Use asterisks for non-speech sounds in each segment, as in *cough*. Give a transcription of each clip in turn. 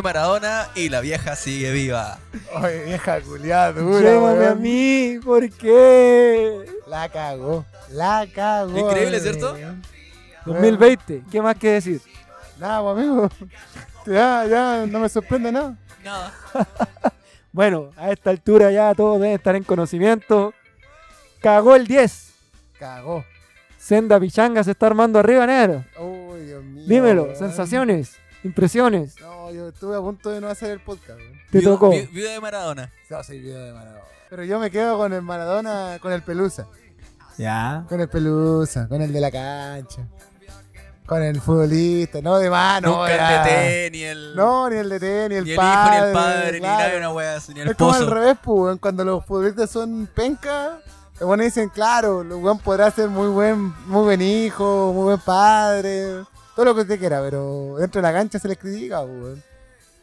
fue Maradona y la vieja sigue viva. Oye, vieja culiada, dura, Llévame a mí. ¿Por qué? La cagó. La cagó. Increíble, ¿cierto? weón. 2020. ¿Qué más que decir? Nada, pues, amigo. *laughs* Ya, ya, no me sorprende nada. Nada. *laughs* Bueno, a esta altura ya todos deben estar en conocimiento. Cagó el 10. Cagó. Senda Pichanga se está armando arriba, negro. Uy, Dios mío. Dímelo, sensaciones, impresiones. No, yo estuve a punto de no hacer el podcast, weón. Te tocó. vi- Viuda de Maradona. No, soy video de Maradona. Pero yo me quedo con el Maradona, con el Pelusa. Ya. Con el Pelusa, con el de la cancha. Con el futbolista, no de mano. Nunca el DT, ni el. No, ni el DT, ni el ni el hijo, ni el padre, ni claro. nadie, una wea así, ni el Es como al revés, pues, weón. Cuando los futbolistas son penca, los buenos dicen, claro, el weón podrá ser muy buen, muy buen hijo, muy buen padre, todo lo que usted quiera, pero dentro de la cancha se les critica, weón.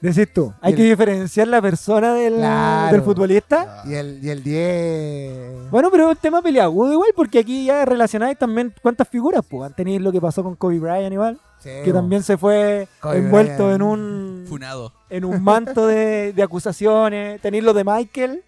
Decís tú, hay que diferenciar la persona del, Claro. del futbolista. Y el, y el 10. Bueno, pero es un tema peleagudo igual, porque aquí ya relacionáis también cuántas figuras, pues. Tenéis lo que pasó con Kobe Bryant igual, Sí, que también se fue Kobe envuelto Bryant. en un Funado. en un manto de, de acusaciones. Tenéis lo de Michael,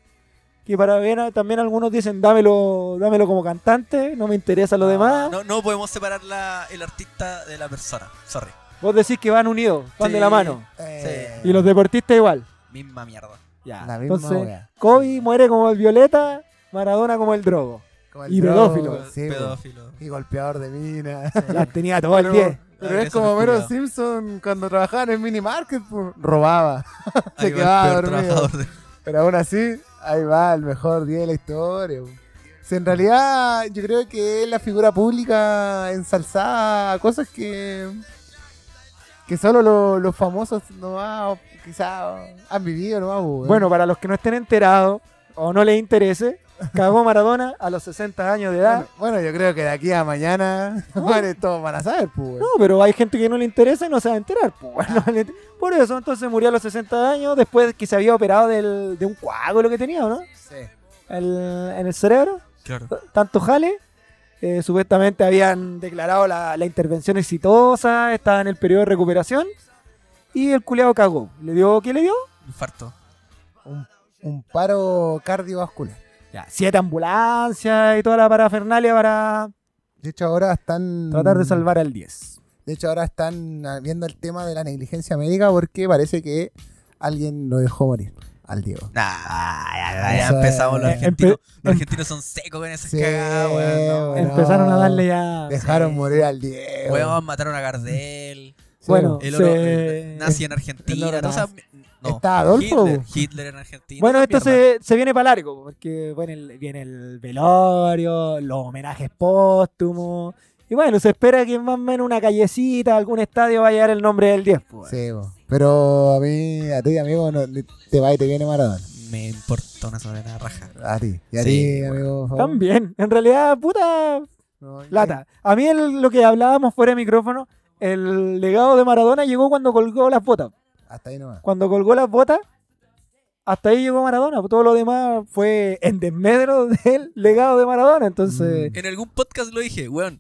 que para ver también algunos dicen, dámelo, dámelo como cantante, no me interesa lo demás. No, no podemos separar la, el artista de la persona. Sorry. Vos decís que van unidos, van Sí. de la mano. Eh, Y los deportistas igual. Misma mierda. Ya. La misma Entonces, wea. Kobe muere como el Violeta, Maradona como el Drogo. como el y drogo, pedófilo. sí. Pedófilo. Y golpeador de mina. Las *laughs* tenía todo el 10. pero es como me Mero. Simpson cuando trabajaba en el mini market, pues, robaba. *laughs* Se quedaba dormido. de- Pero aún así, ahí va el mejor día de la historia. Si en realidad yo creo que es la figura pública ensalzada cosas que que solo lo- los famosos nomás quizás han vivido po, weón. Bueno, para los que no estén enterados o no les interese, cagó Maradona a los 60 años de edad. bueno, bueno, yo creo que de aquí a mañana *laughs* bueno, todos van a saber. Pues. No, pero hay gente que no le interesa y no se va a enterar. pues, *laughs* le inter- Por eso, entonces murió a los 60 años después que se había operado del- de un coágulo que tenía, ¿o ¿no? Sí. El- en el cerebro. Claro. Tanto jale. eh, supuestamente habían declarado la, la intervención exitosa, estaba en el periodo de recuperación. Y el culeado cagó. ¿Le dio qué le dio? Infarto. Un, un paro cardiovascular. Ya, siete ambulancias y toda la parafernalia para De hecho, ahora están. tratar de salvar al 10. De hecho, ahora están viendo el tema de la negligencia médica porque parece que alguien lo dejó morir al Diego. Nah, ya, ya, ya Eso empezamos. Los argentinos, empe- los argentinos son secos con esas Sí, cagadas, weón. no. Empezaron a darle ya. Dejaron Sí. morir al Diego. Weón, mataron a Gardel. Sí, Bueno, El se- oro, el nazi en Argentina. el oro no, Está Adolfo, Hitler. Hitler en Argentina. Bueno, esto se, se viene para largo, porque bueno, el- viene el velorio, los homenajes póstumos. Y bueno, se espera que más o menos una callecita, algún estadio vaya a dar el nombre del 10. pues. Sí, bo. pero a mí, a ti, amigo, no, te va y te viene Maradona. Me importa una soberana raja. A ti. Y a Sí, ti, bueno. amigo. por favor. También, en realidad, puta No, lata. A mí el- lo que hablábamos fuera de micrófono, el legado de Maradona llegó cuando colgó las botas. Hasta ahí nomás. Cuando colgó las botas, hasta ahí llegó Maradona. Todo lo demás fue en desmedro del legado de Maradona. Entonces, En algún podcast lo dije, weón.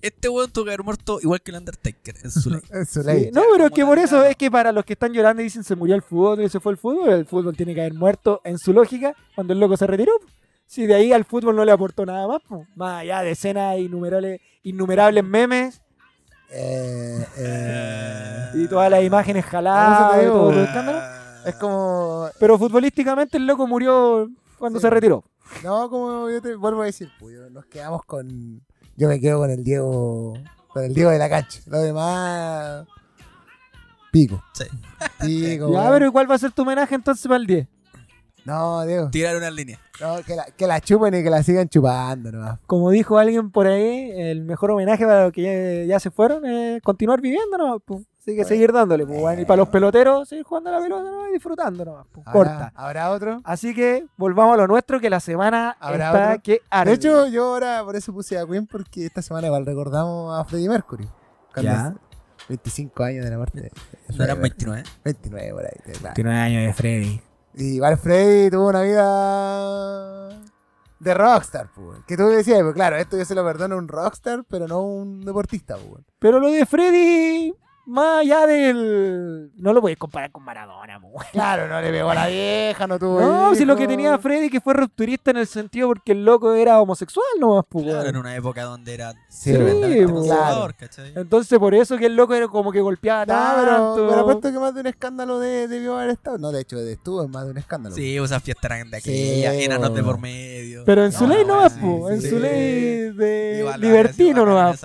Este weón tuvo que haber muerto igual que el Undertaker en su *laughs* ley. Su Sí, no, pero es que por eso es que para los que están llorando y dicen se murió el fútbol y se fue el fútbol, el fútbol tiene que haber muerto en su lógica cuando el loco se retiró. Si de ahí al fútbol no le aportó nada más, po. más allá de escenas innumerables, innumerables memes Eh, *laughs* eh, y todas las imágenes jaladas y digo, todo eh, escándalo. es como. Pero futbolísticamente el loco murió cuando Sí. se retiró. No, como yo te vuelvo a decir, pues, nos quedamos con. Yo me quedo con el Diego. Con el Diego de la cancha. Lo demás. Pico. Sí. Pico, Ya, pero ¿cuál va a ser tu homenaje entonces para el 10? No, Diego. Tirar una línea. No, que, la, que la chupen y que la sigan chupando nomás. Como dijo alguien por ahí, el mejor homenaje para los que ya, ya se fueron es continuar viviendo nomás, po. Así que seguir dándole, pues. Y para los peloteros, seguir jugando a la pelota nomás y disfrutando nomás, po. ¿Habrá- Corta. ¿Habrá otro? Así que volvamos a lo nuestro, que la semana ¿Habrá está otro? que arde. De hecho, yo ahora por eso puse a Queen porque esta semana igual recordamos a Freddie Mercury. Ya. es 25 años de la muerte. de No eran Freddie 29. 29 por ahí. claro. 29 años de Freddy. Y igual Freddy tuvo una vida de rockstar, pues. Que tú decías, pues claro, esto yo se lo perdono a un rockstar, pero no a un deportista, pues. Pero lo de Freddy, más allá del. No lo puedes comparar con Maradona. *laughs* Claro, no le pegó a la vieja, no tuvo. No, si lo que tenía Freddy que fue rupturista en el sentido porque el loco era homosexual nomás, pues. Claro, en una época donde era Sí, conservador, ¿cachai? Entonces por eso que el loco era como que golpeaba No, pero, tanto. pero apuesto que más de un escándalo de, debió haber estado. No, de hecho, estuvo en más de un escándalo. Sí, esas fiestas eran de Sí, aquella, enanos de por medio. Pero en su No, ley no, po. En sí. su ley de Igual, libertino weón,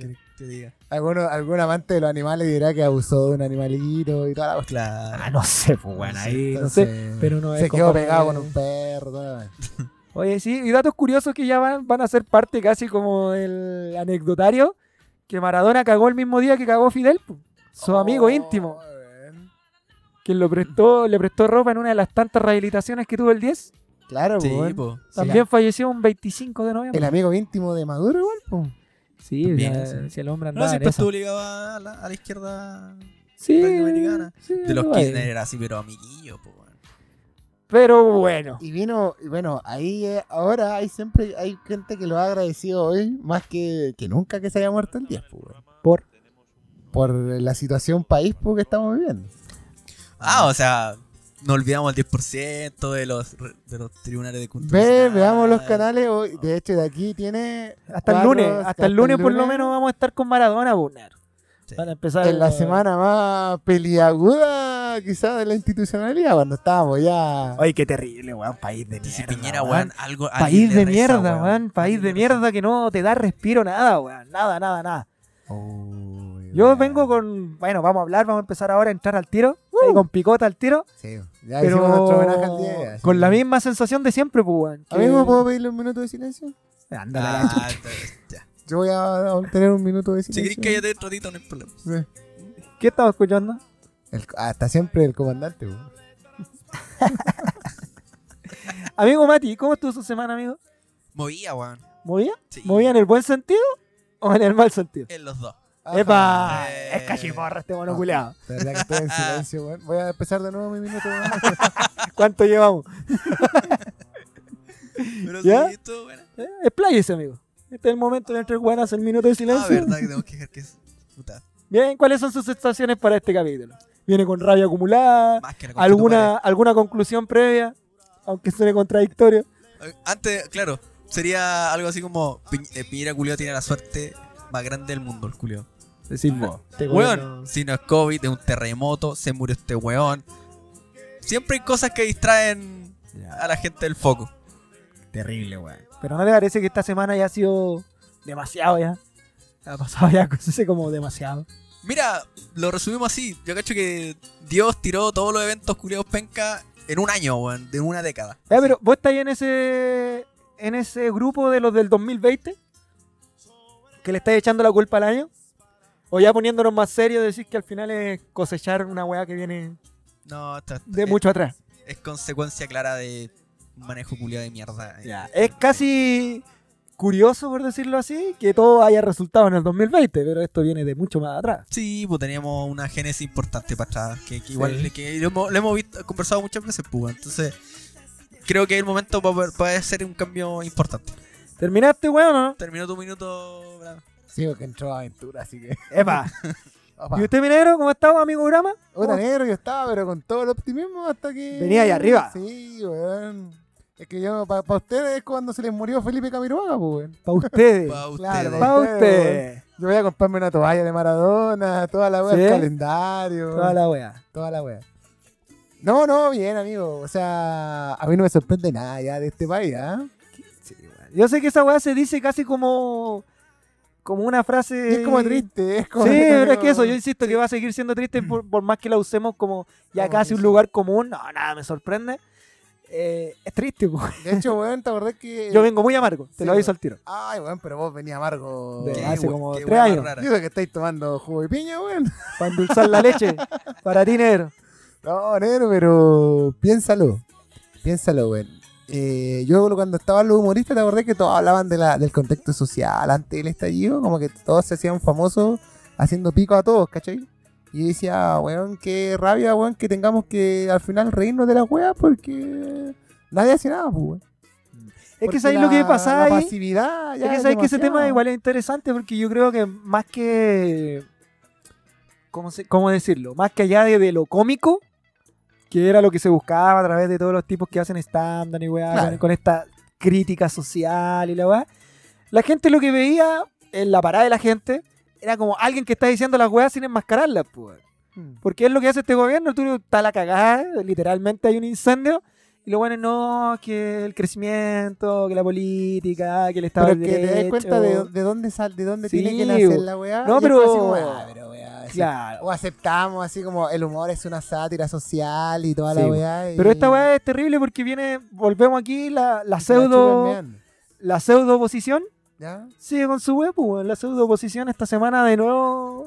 que te diga. Alguno, algún amante de los animales dirá que abusó de un animalito y toda la cuestión. Claro. Ah, no sé, pues, bueno, ahí no sé. Pero no es Se quedó como pegado que- con un perro. toda- *laughs* Oye, sí, y datos curiosos que ya van, van a ser parte casi como del anecdotario, que Maradona cagó el mismo día que cagó Fidel, po. su amigo Oh, íntimo, quien lo prestó, le prestó ropa en una de las tantas rehabilitaciones que tuvo el 10. Claro, Sí, pues, po. También falleció un 25 de El noviembre. amigo íntimo de Maduro, igual, pues. Sí, También, ya, sí. si el hombre No, andaba en siempre estuvo ligado a la, a la izquierda Sí, latinoamericana. sí, de los. Kirchner era así, pero amiguillo, po, weón. Pero bueno, Y vino, y bueno, ahí eh, ahora hay siempre hay gente que lo ha agradecido hoy más que, que nunca que se haya muerto el 10, pues, weón. por por la situación país pues, que estamos viviendo. Ah, o sea, no olvidamos el 10% de los, de los tribunales de cultura. Ve, veamos los canales hoy. De hecho, de aquí tiene. hasta el lunes, hasta el lunes por lo menos vamos a estar con Maradona, pues, Nero. Sí. Van a empezar En la semana más peliaguda, quizás, de la institucionalidad, cuando estábamos ya. Ay, qué terrible, weón, país de mierda. Piñera, weón. weón, algo. País de reza, mierda, weón. País de mierda que no te da respiro nada, weón. Nada, nada, nada. Uy, Yo vengo con. Bueno, vamos a hablar, vamos a empezar ahora a entrar al tiro. ahí con picota al tiro. Sí, ya hicimos nuestro homenaje al 10. Pero así con la misma sensación de siempre, pues, weón. que- Amigo, ¿puedo pedirle un minuto de silencio? Ándale, la Ah, ya. Yo voy a tener un minuto de Si silencio. querés cállate un ratito, no hay problema. Sí. ¿Qué estaba escuchando? El- hasta siempre el comandante. weón. *laughs* Amigo Mati, ¿cómo estuvo su semana, amigo? Movía, weón. ¿Movía? Sí. ¿Movía en el buen sentido o en el mal sentido? En los dos. ¡Epa! Eh. Es cachiporra este mono Ah. verdad que estoy en silencio, weón. Voy a empezar de nuevo mi minuto. weón. *laughs* ¿Cuánto llevamos? Pero ¿Ya? buena. Eh, expláyese, amigo. Este es el momento de entre buenas el minuto de Ah, silencio. verdad que tenemos que dejar que es. Puta. Bien, ¿cuáles son sus sensaciones para este capítulo? ¿Viene con rabia acumulada? Más que ¿Alguna, ¿Alguna conclusión previa? Aunque suene contradictorio. Eh, Antes, claro, sería algo así como Pi- eh, Piñera Culio tiene la suerte más grande del mundo, el Culio. Decir vos. Este Weón, gobierno- si no es COVID, es un terremoto, se murió este weón. Siempre hay cosas que distraen a la gente del foco. Terrible, weón. Pero ¿no le parece que esta semana ya ha sido demasiado ya? Ha pasado ya *laughs* cosas como demasiado. Mira, lo resumimos así. Yo cacho que Dios tiró todos los eventos culiados penca en un año, weón, de una década. Ya, pero ¿vos estáis en ese en ese grupo de los del 2020? ¿Que le estáis echando la culpa al año? ¿O ya poniéndonos más serios decís que al final es cosechar una weá que viene No, esto- de es, mucho atrás? es consecuencia clara de un manejo culiado de mierda. Ya, Es casi curioso, por decirlo así, que todo haya resultado en el 2020, pero esto viene de mucho más atrás. Sí, pues teníamos una génesis importante para atrás, que, que igual Sí. que lo hemos, lo hemos visto, conversado muchas veces, pues, entonces creo que es el momento para para hacer un cambio importante. ¿Terminaste, weón, no? Terminó tu minuto, bravo. Sí, porque entró a aventura, así que. *laughs* Epa. *laughs* Opa. ¿Y usted, Minero, cómo está, amigo Brahma? Puta negro, yo estaba, pero con todo el optimismo hasta que. Venía ahí arriba. Sí, weón. Es que yo, para ustedes es cuando se les murió Felipe Camiroaga, pues, weón. Para ustedes. Para ustedes, ustedes. Yo voy a comprarme una toalla de Maradona, toda la weá, ¿Sí? el calendario. Toda la weá. Toda la wea. No, no, bien, amigo. O sea, a mí no me sorprende nada ya de este país, ¿ah? Sí, weón. Yo sé que esa weá se dice casi como. Como una frase. Y es como triste, es como. Sí, pero es que eso, yo insisto que va a seguir siendo triste por, por más que la usemos como ya casi un lugar común. No, nada, me sorprende. Eh, es triste, po. De hecho, weón, ¿te acordás que. *laughs* Yo vengo muy amargo, te Sí, lo aviso al tiro. Ay, weón, pero vos venías amargo. De- hace como tres años. rara. Y eso que estáis tomando jugo de piña, weón. *laughs* Para endulzar la leche. Para ti, negro. No, negro, pero piénsalo. Piénsalo, weón. Eh, yo cuando estaban los humoristas, te acordé que todos hablaban de la, del contexto social antes del estallido, como que todos se hacían famosos haciendo pico a todos, ¿cachai? Y yo decía, weón, qué rabia, weón, que tengamos que al final reírnos de la weá porque nadie hace nada, pues, weón. Es que sabéis lo que pasa ahí. pasividad, ya Es que sabéis que ese tema igual es interesante porque yo creo que más que. ¿Cómo, se- cómo decirlo? Más que allá de, de lo cómico, que era lo que se buscaba a través de todos los tipos que hacen stand-up y weá, Claro. con, con esta crítica social y la weá. La gente lo que veía en la parada de la gente era como alguien que está diciendo las weas sin enmascararlas, pues. Mm. Porque es lo que hace este gobierno, tú está la cagada, literalmente hay un incendio, y lo bueno no, que el crecimiento, que la política, que el Estado Pero de que te das Derecho. cuenta de, de dónde sal, de dónde Sí, tiene que nacer la weá. No, pero- así como, ah, pero weá, así. Claro. O aceptamos así como el humor es una sátira social y toda Sí, la weá. y- Pero esta weá es terrible porque viene, volvemos aquí, la, la pseudo, la pseudo oposición ¿Ya? sigue con su web, pues, la pseudo oposición esta semana de nuevo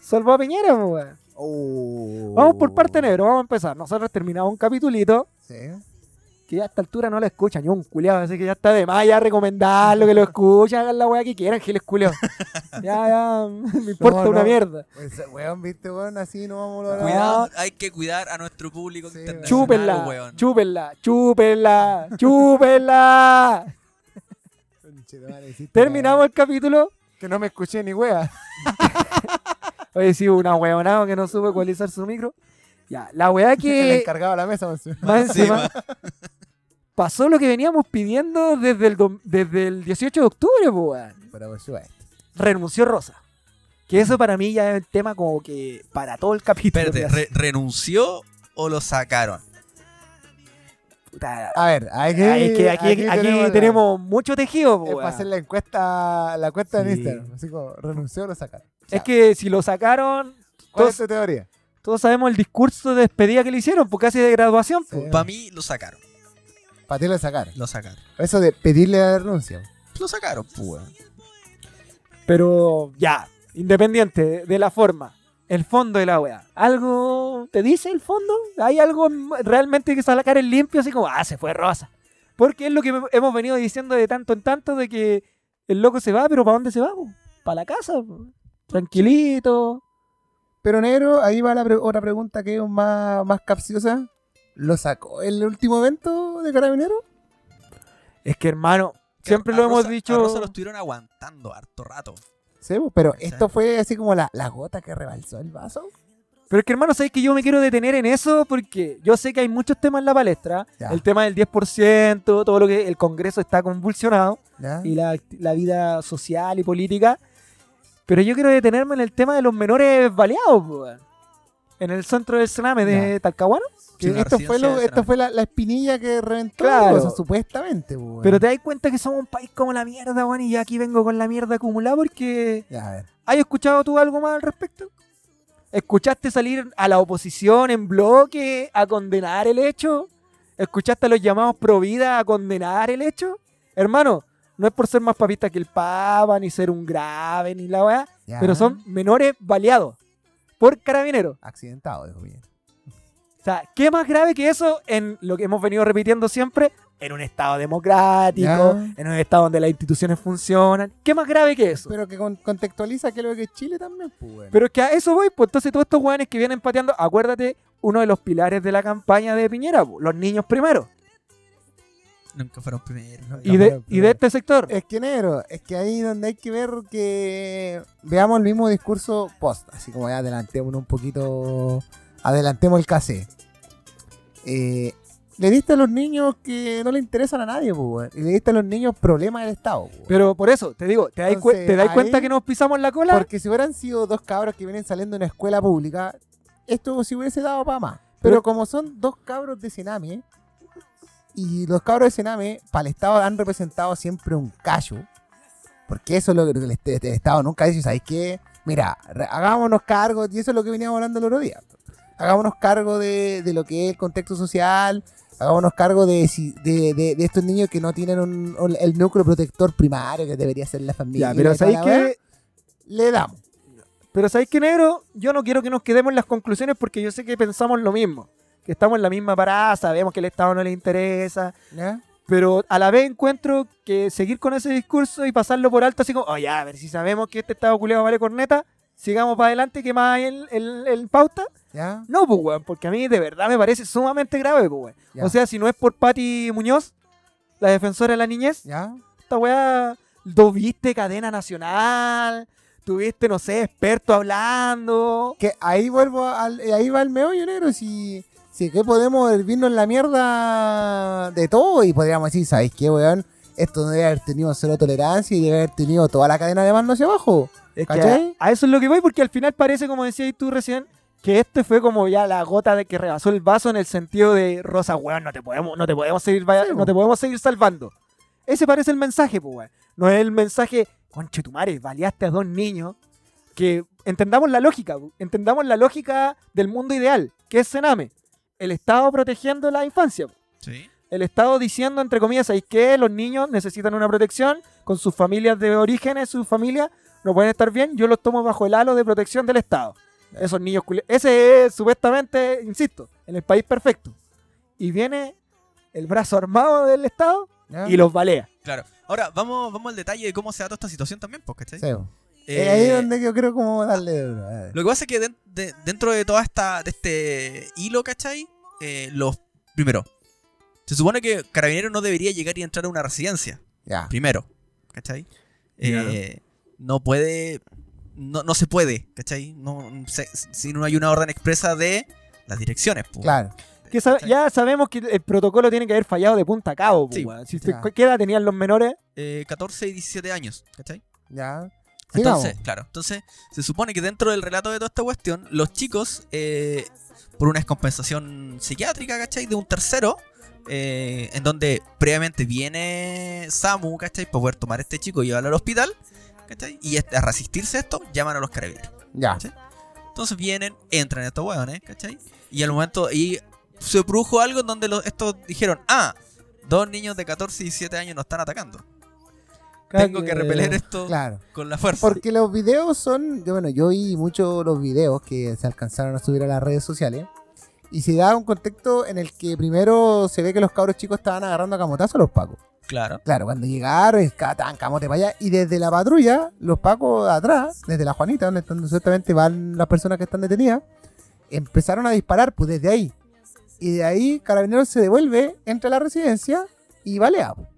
salvó a Piñera, weón. Oh. Vamos por parte negro, vamos a empezar. Nosotros terminamos un capitulito Sí. Que ya a esta altura no lo escucha ni un culiado, así que ya está de más ya recomendarlo, que lo *laughs* escuchen, hagan la weá que quieran, giles culiados. *laughs* ya, ya, me importa No, una no. mierda. Pues, weón, viste, weón, así no vamos a lograr. Cuidado, hay que cuidar a nuestro público Sí, internacional, Chúpenla, weón. chúpenla, chúpenla, chúpenla. Terminamos el capítulo. Que no me escuché ni wea. *laughs* Oye, sí, una weonada que no supe ecualizar su micro. Ya, la weá que encargado de la mesa. pues, más encima, pasó lo que veníamos pidiendo desde el, desde el 18 de octubre, pues, weón. Pero por supuesto. renunció Rosa. Que eso para mí ya es el tema como que para todo el capítulo. Espérate, ya ¿re- ¿renunció o lo sacaron? Puta, A ver, hay que. ah, es que aquí, aquí tenemos, la- mucho tejido, Es para hacer la encuesta, la encuesta en Sí. Instagram. Así como, renunció o lo sacaron. O sea, Es que si lo sacaron, ¿Cuál todos, es tu teoría? todos sabemos el discurso de despedida que le hicieron, pues casi de graduación. Sí. Para mí lo sacaron. Para ti lo sacaron. Lo sacaron. Eso de pedirle la renuncia. Lo sacaron, pues. Pero ya, independiente de, de la forma, el fondo de la weá. ¿Algo te dice el fondo? ¿Hay algo realmente que sacar el limpio así como, ah, se fue Rosa? Porque es lo que hemos venido diciendo de tanto en tanto de que el loco se va, pero ¿para dónde se va? Para la casa, po. tranquilito. Pero negro, ahí va la pre- otra pregunta que es más, más capciosa. ¿Lo sacó el último evento de Carabinero? Es que hermano, siempre A lo hemos dicho. A Rosa lo estuvieron aguantando harto rato. Sí, pues, pero esto fue así como la, la gota que rebalsó el vaso. Pero es que hermano, sabes que yo me quiero detener en eso porque yo sé que hay muchos temas en la palestra. Ya. El tema del 10%, todo lo que el Congreso está convulsionado. ¿ya? y la, la vida social y política. Pero yo quiero detenerme en el tema de los menores baleados, weón. En el centro del Sename de Talcahuano. Que Sí, una esto fue, lo, esto fue la, la espinilla que reventó Claro. la cosa, supuestamente. pues, Pero te das cuenta que somos un país como la mierda, weón, y yo aquí vengo con la mierda acumulada porque... Ya, a ver. ¿Has escuchado tú algo más al respecto? ¿Escuchaste salir a la oposición en bloque a condenar el hecho? ¿Escuchaste a los llamados pro vida a condenar el hecho? Hermano, no es por ser más papista que el Papa, ni ser un grave, ni la weá, pero son menores baleados por carabineros. Accidentado, dijo bien. O sea, ¿qué más grave que eso en lo que hemos venido repitiendo siempre? En un estado democrático, Ya. en un estado donde las instituciones funcionan. ¿Qué más grave que eso? Pero que con- contextualiza que lo que es Chile también, pues. Pero es que a eso voy, pues entonces todos estos weones que vienen pateando, acuérdate, uno de los pilares de la campaña de Piñera, po, los niños primero. Nunca fueron primeros. ¿no? Y de, y de este sector. Es que negro, es que ahí donde hay que ver que veamos el mismo discurso post, así como ya adelantémonos un poquito, adelantemos el casé. Eh, le diste a los niños que no le interesan a nadie, pues, y le diste a los niños problemas del Estado. pues, weón. Pero por eso, te digo, ¿te Entonces, te cuenta que nos pisamos la cola? Porque si hubieran sido dos cabros que vienen saliendo de una escuela pública, esto se hubiese dado para más. Pero, Pero- como son dos cabros de Sename, y los cabros de Sename, para el Estado han representado siempre un callo, Porque eso es lo que el, el Estado nunca dice, ¿sabes qué? Mira, hagámonos cargo, y eso es lo que veníamos hablando el otro día. Hagámonos cargo de, de lo que es el contexto social, hagámonos cargo de, de, de- de estos niños que no tienen un- un- el núcleo protector primario que debería ser la familia. Ya, pero ¿sabéis que Le damos. Pero ¿sabéis qué, negro? Yo no quiero que nos quedemos en las conclusiones porque yo sé que pensamos lo mismo. Que estamos en la misma parada, sabemos que el Estado no le interesa. ¿ya? Pero a la vez encuentro que seguir con ese discurso y pasarlo por alto, así como, oye, a ver, si sabemos que este Estado culiado vale corneta, sigamos para adelante, que más en, en- en pauta. ¿Ya? No, pues, weón, porque a mí de verdad me parece sumamente grave, pues, weón. O sea, si no es por Patti Muñoz, la defensora de la niñez, ¿Ya? esta weá, tuviste cadena nacional, tuviste, no sé, experto hablando. Que ahí vuelvo al, ahí va el meollo negro si si que podemos hervirnos en la mierda de todo y podríamos decir sabéis qué weón esto debe haber tenido cero tolerancia y debe haber tenido toda la cadena de mando hacia abajo Es que a, a eso es lo que voy, porque al final parece, como decías tú recién, que este fue como ya la gota de que rebasó el vaso en el sentido de Rosa, weón, no te podemos, no te podemos seguir, vaya- Sí, no te podemos seguir salvando. Ese parece el mensaje, pues, weón. No es el mensaje, conche tu madre, baleaste a dos niños. Que entendamos la lógica, entendamos la lógica del mundo ideal, que es Sename. El Estado protegiendo la infancia. Sí. el Estado diciendo, entre comillas, ¿sabéis qué? Los niños necesitan una protección con sus familias de orígenes, sus familias no pueden estar bien, yo los tomo bajo el halo de protección del Estado. Esos niños Ese es supuestamente, insisto, en el país perfecto. Y viene el brazo armado del Estado ¿ya? y los balea. Claro. Ahora, vamos, vamos al detalle de cómo se da toda esta situación también, pues, ¿cachai? Sí. Eh, Es ahí donde yo creo como darle duro. Lo que pasa es que den- de- dentro de toda esta, de este hilo, ¿cachai? Eh, los, primero, se supone que Carabinero no debería llegar y entrar a una residencia, ya primero, ¿cachai? Eh, no puede, no, no se puede, ¿cachai? No, se- si no hay una orden expresa de las direcciones, pues. claro ya sabemos que el protocolo tiene que haber fallado de punta a cabo. Sí. Si se- ¿Qué edad tenían los menores? Eh, 14 y 17 años, ¿cachai? ya Entonces, claro, entonces se supone que dentro del relato de toda esta cuestión, los chicos, eh, por una descompensación psiquiátrica, ¿cachai? De un tercero, eh, en donde previamente viene Samu, ¿cachai? Para poder tomar a este chico y llevarlo al hospital, ¿cachai? Y a resistirse a esto, llaman a los carabineros. ya Sí. Entonces vienen, entran estos hueones, ¿cachai? Y al momento, y se produjo algo en donde los, estos dijeron, ah, dos niños de 14 y 17 años nos están atacando. Tengo que repeler esto claro con la fuerza. Porque los videos son, yo, bueno, yo vi muchos los videos que se alcanzaron a subir a las redes sociales y se da un contexto en el que primero se ve que los cabros chicos estaban agarrando a camotazo a los pacos. Claro. Claro, cuando llegaron, estaban camote para allá y desde la patrulla, los pacos atrás, desde la Juanita, donde están, supuestamente van las personas que están detenidas, empezaron a disparar, pues desde ahí. Y de ahí Carabineros se devuelve, entra a la residencia y balea. pues.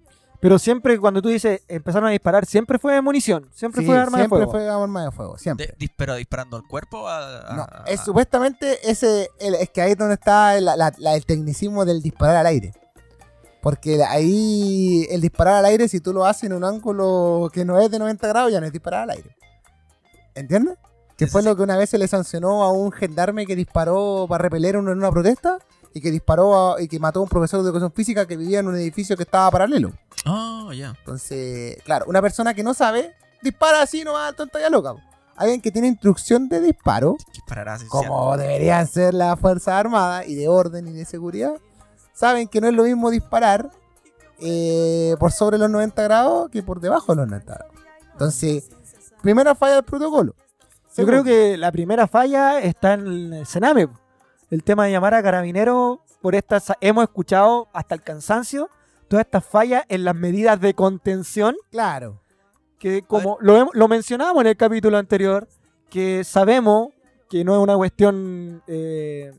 Pero siempre cuando tú dices empezaron a disparar, siempre fue munición, siempre Sí, fue arma de siempre fuego. fue arma de fuego, siempre. De- dis- pero disparando al cuerpo a, a- No, a- es supuestamente ese, el- es que ahí es donde está el, la- la- el tecnicismo del disparar al aire. Porque ahí el disparar al aire, si tú lo haces en un ángulo que no es de 90 grados, ya no es disparar al aire. ¿Entiendes? Que Sí, fue sí, lo que una vez se le sancionó a un gendarme que disparó para repeler uno en una protesta y que disparó a- y que mató a un profesor de educación física que vivía en un edificio que estaba paralelo. Oh, ya. Entonces, claro, una persona que no sabe, dispara así nomás, tonta y loca. Alguien que tiene instrucción de disparo, Disparará así. como deberían ser las Fuerzas Armadas y de orden y de seguridad, saben que no es lo mismo disparar eh, por sobre los 90 grados que por debajo de los 90 grados. Entonces, primera falla del protocolo. Yo creo que la primera falla está en el Sename. El tema de llamar a carabineros por estas. Hemos escuchado hasta el cansancio todas estas fallas en las medidas de contención. Claro. Que como lo, lo mencionamos en el capítulo anterior, que sabemos que no es una cuestión, eh,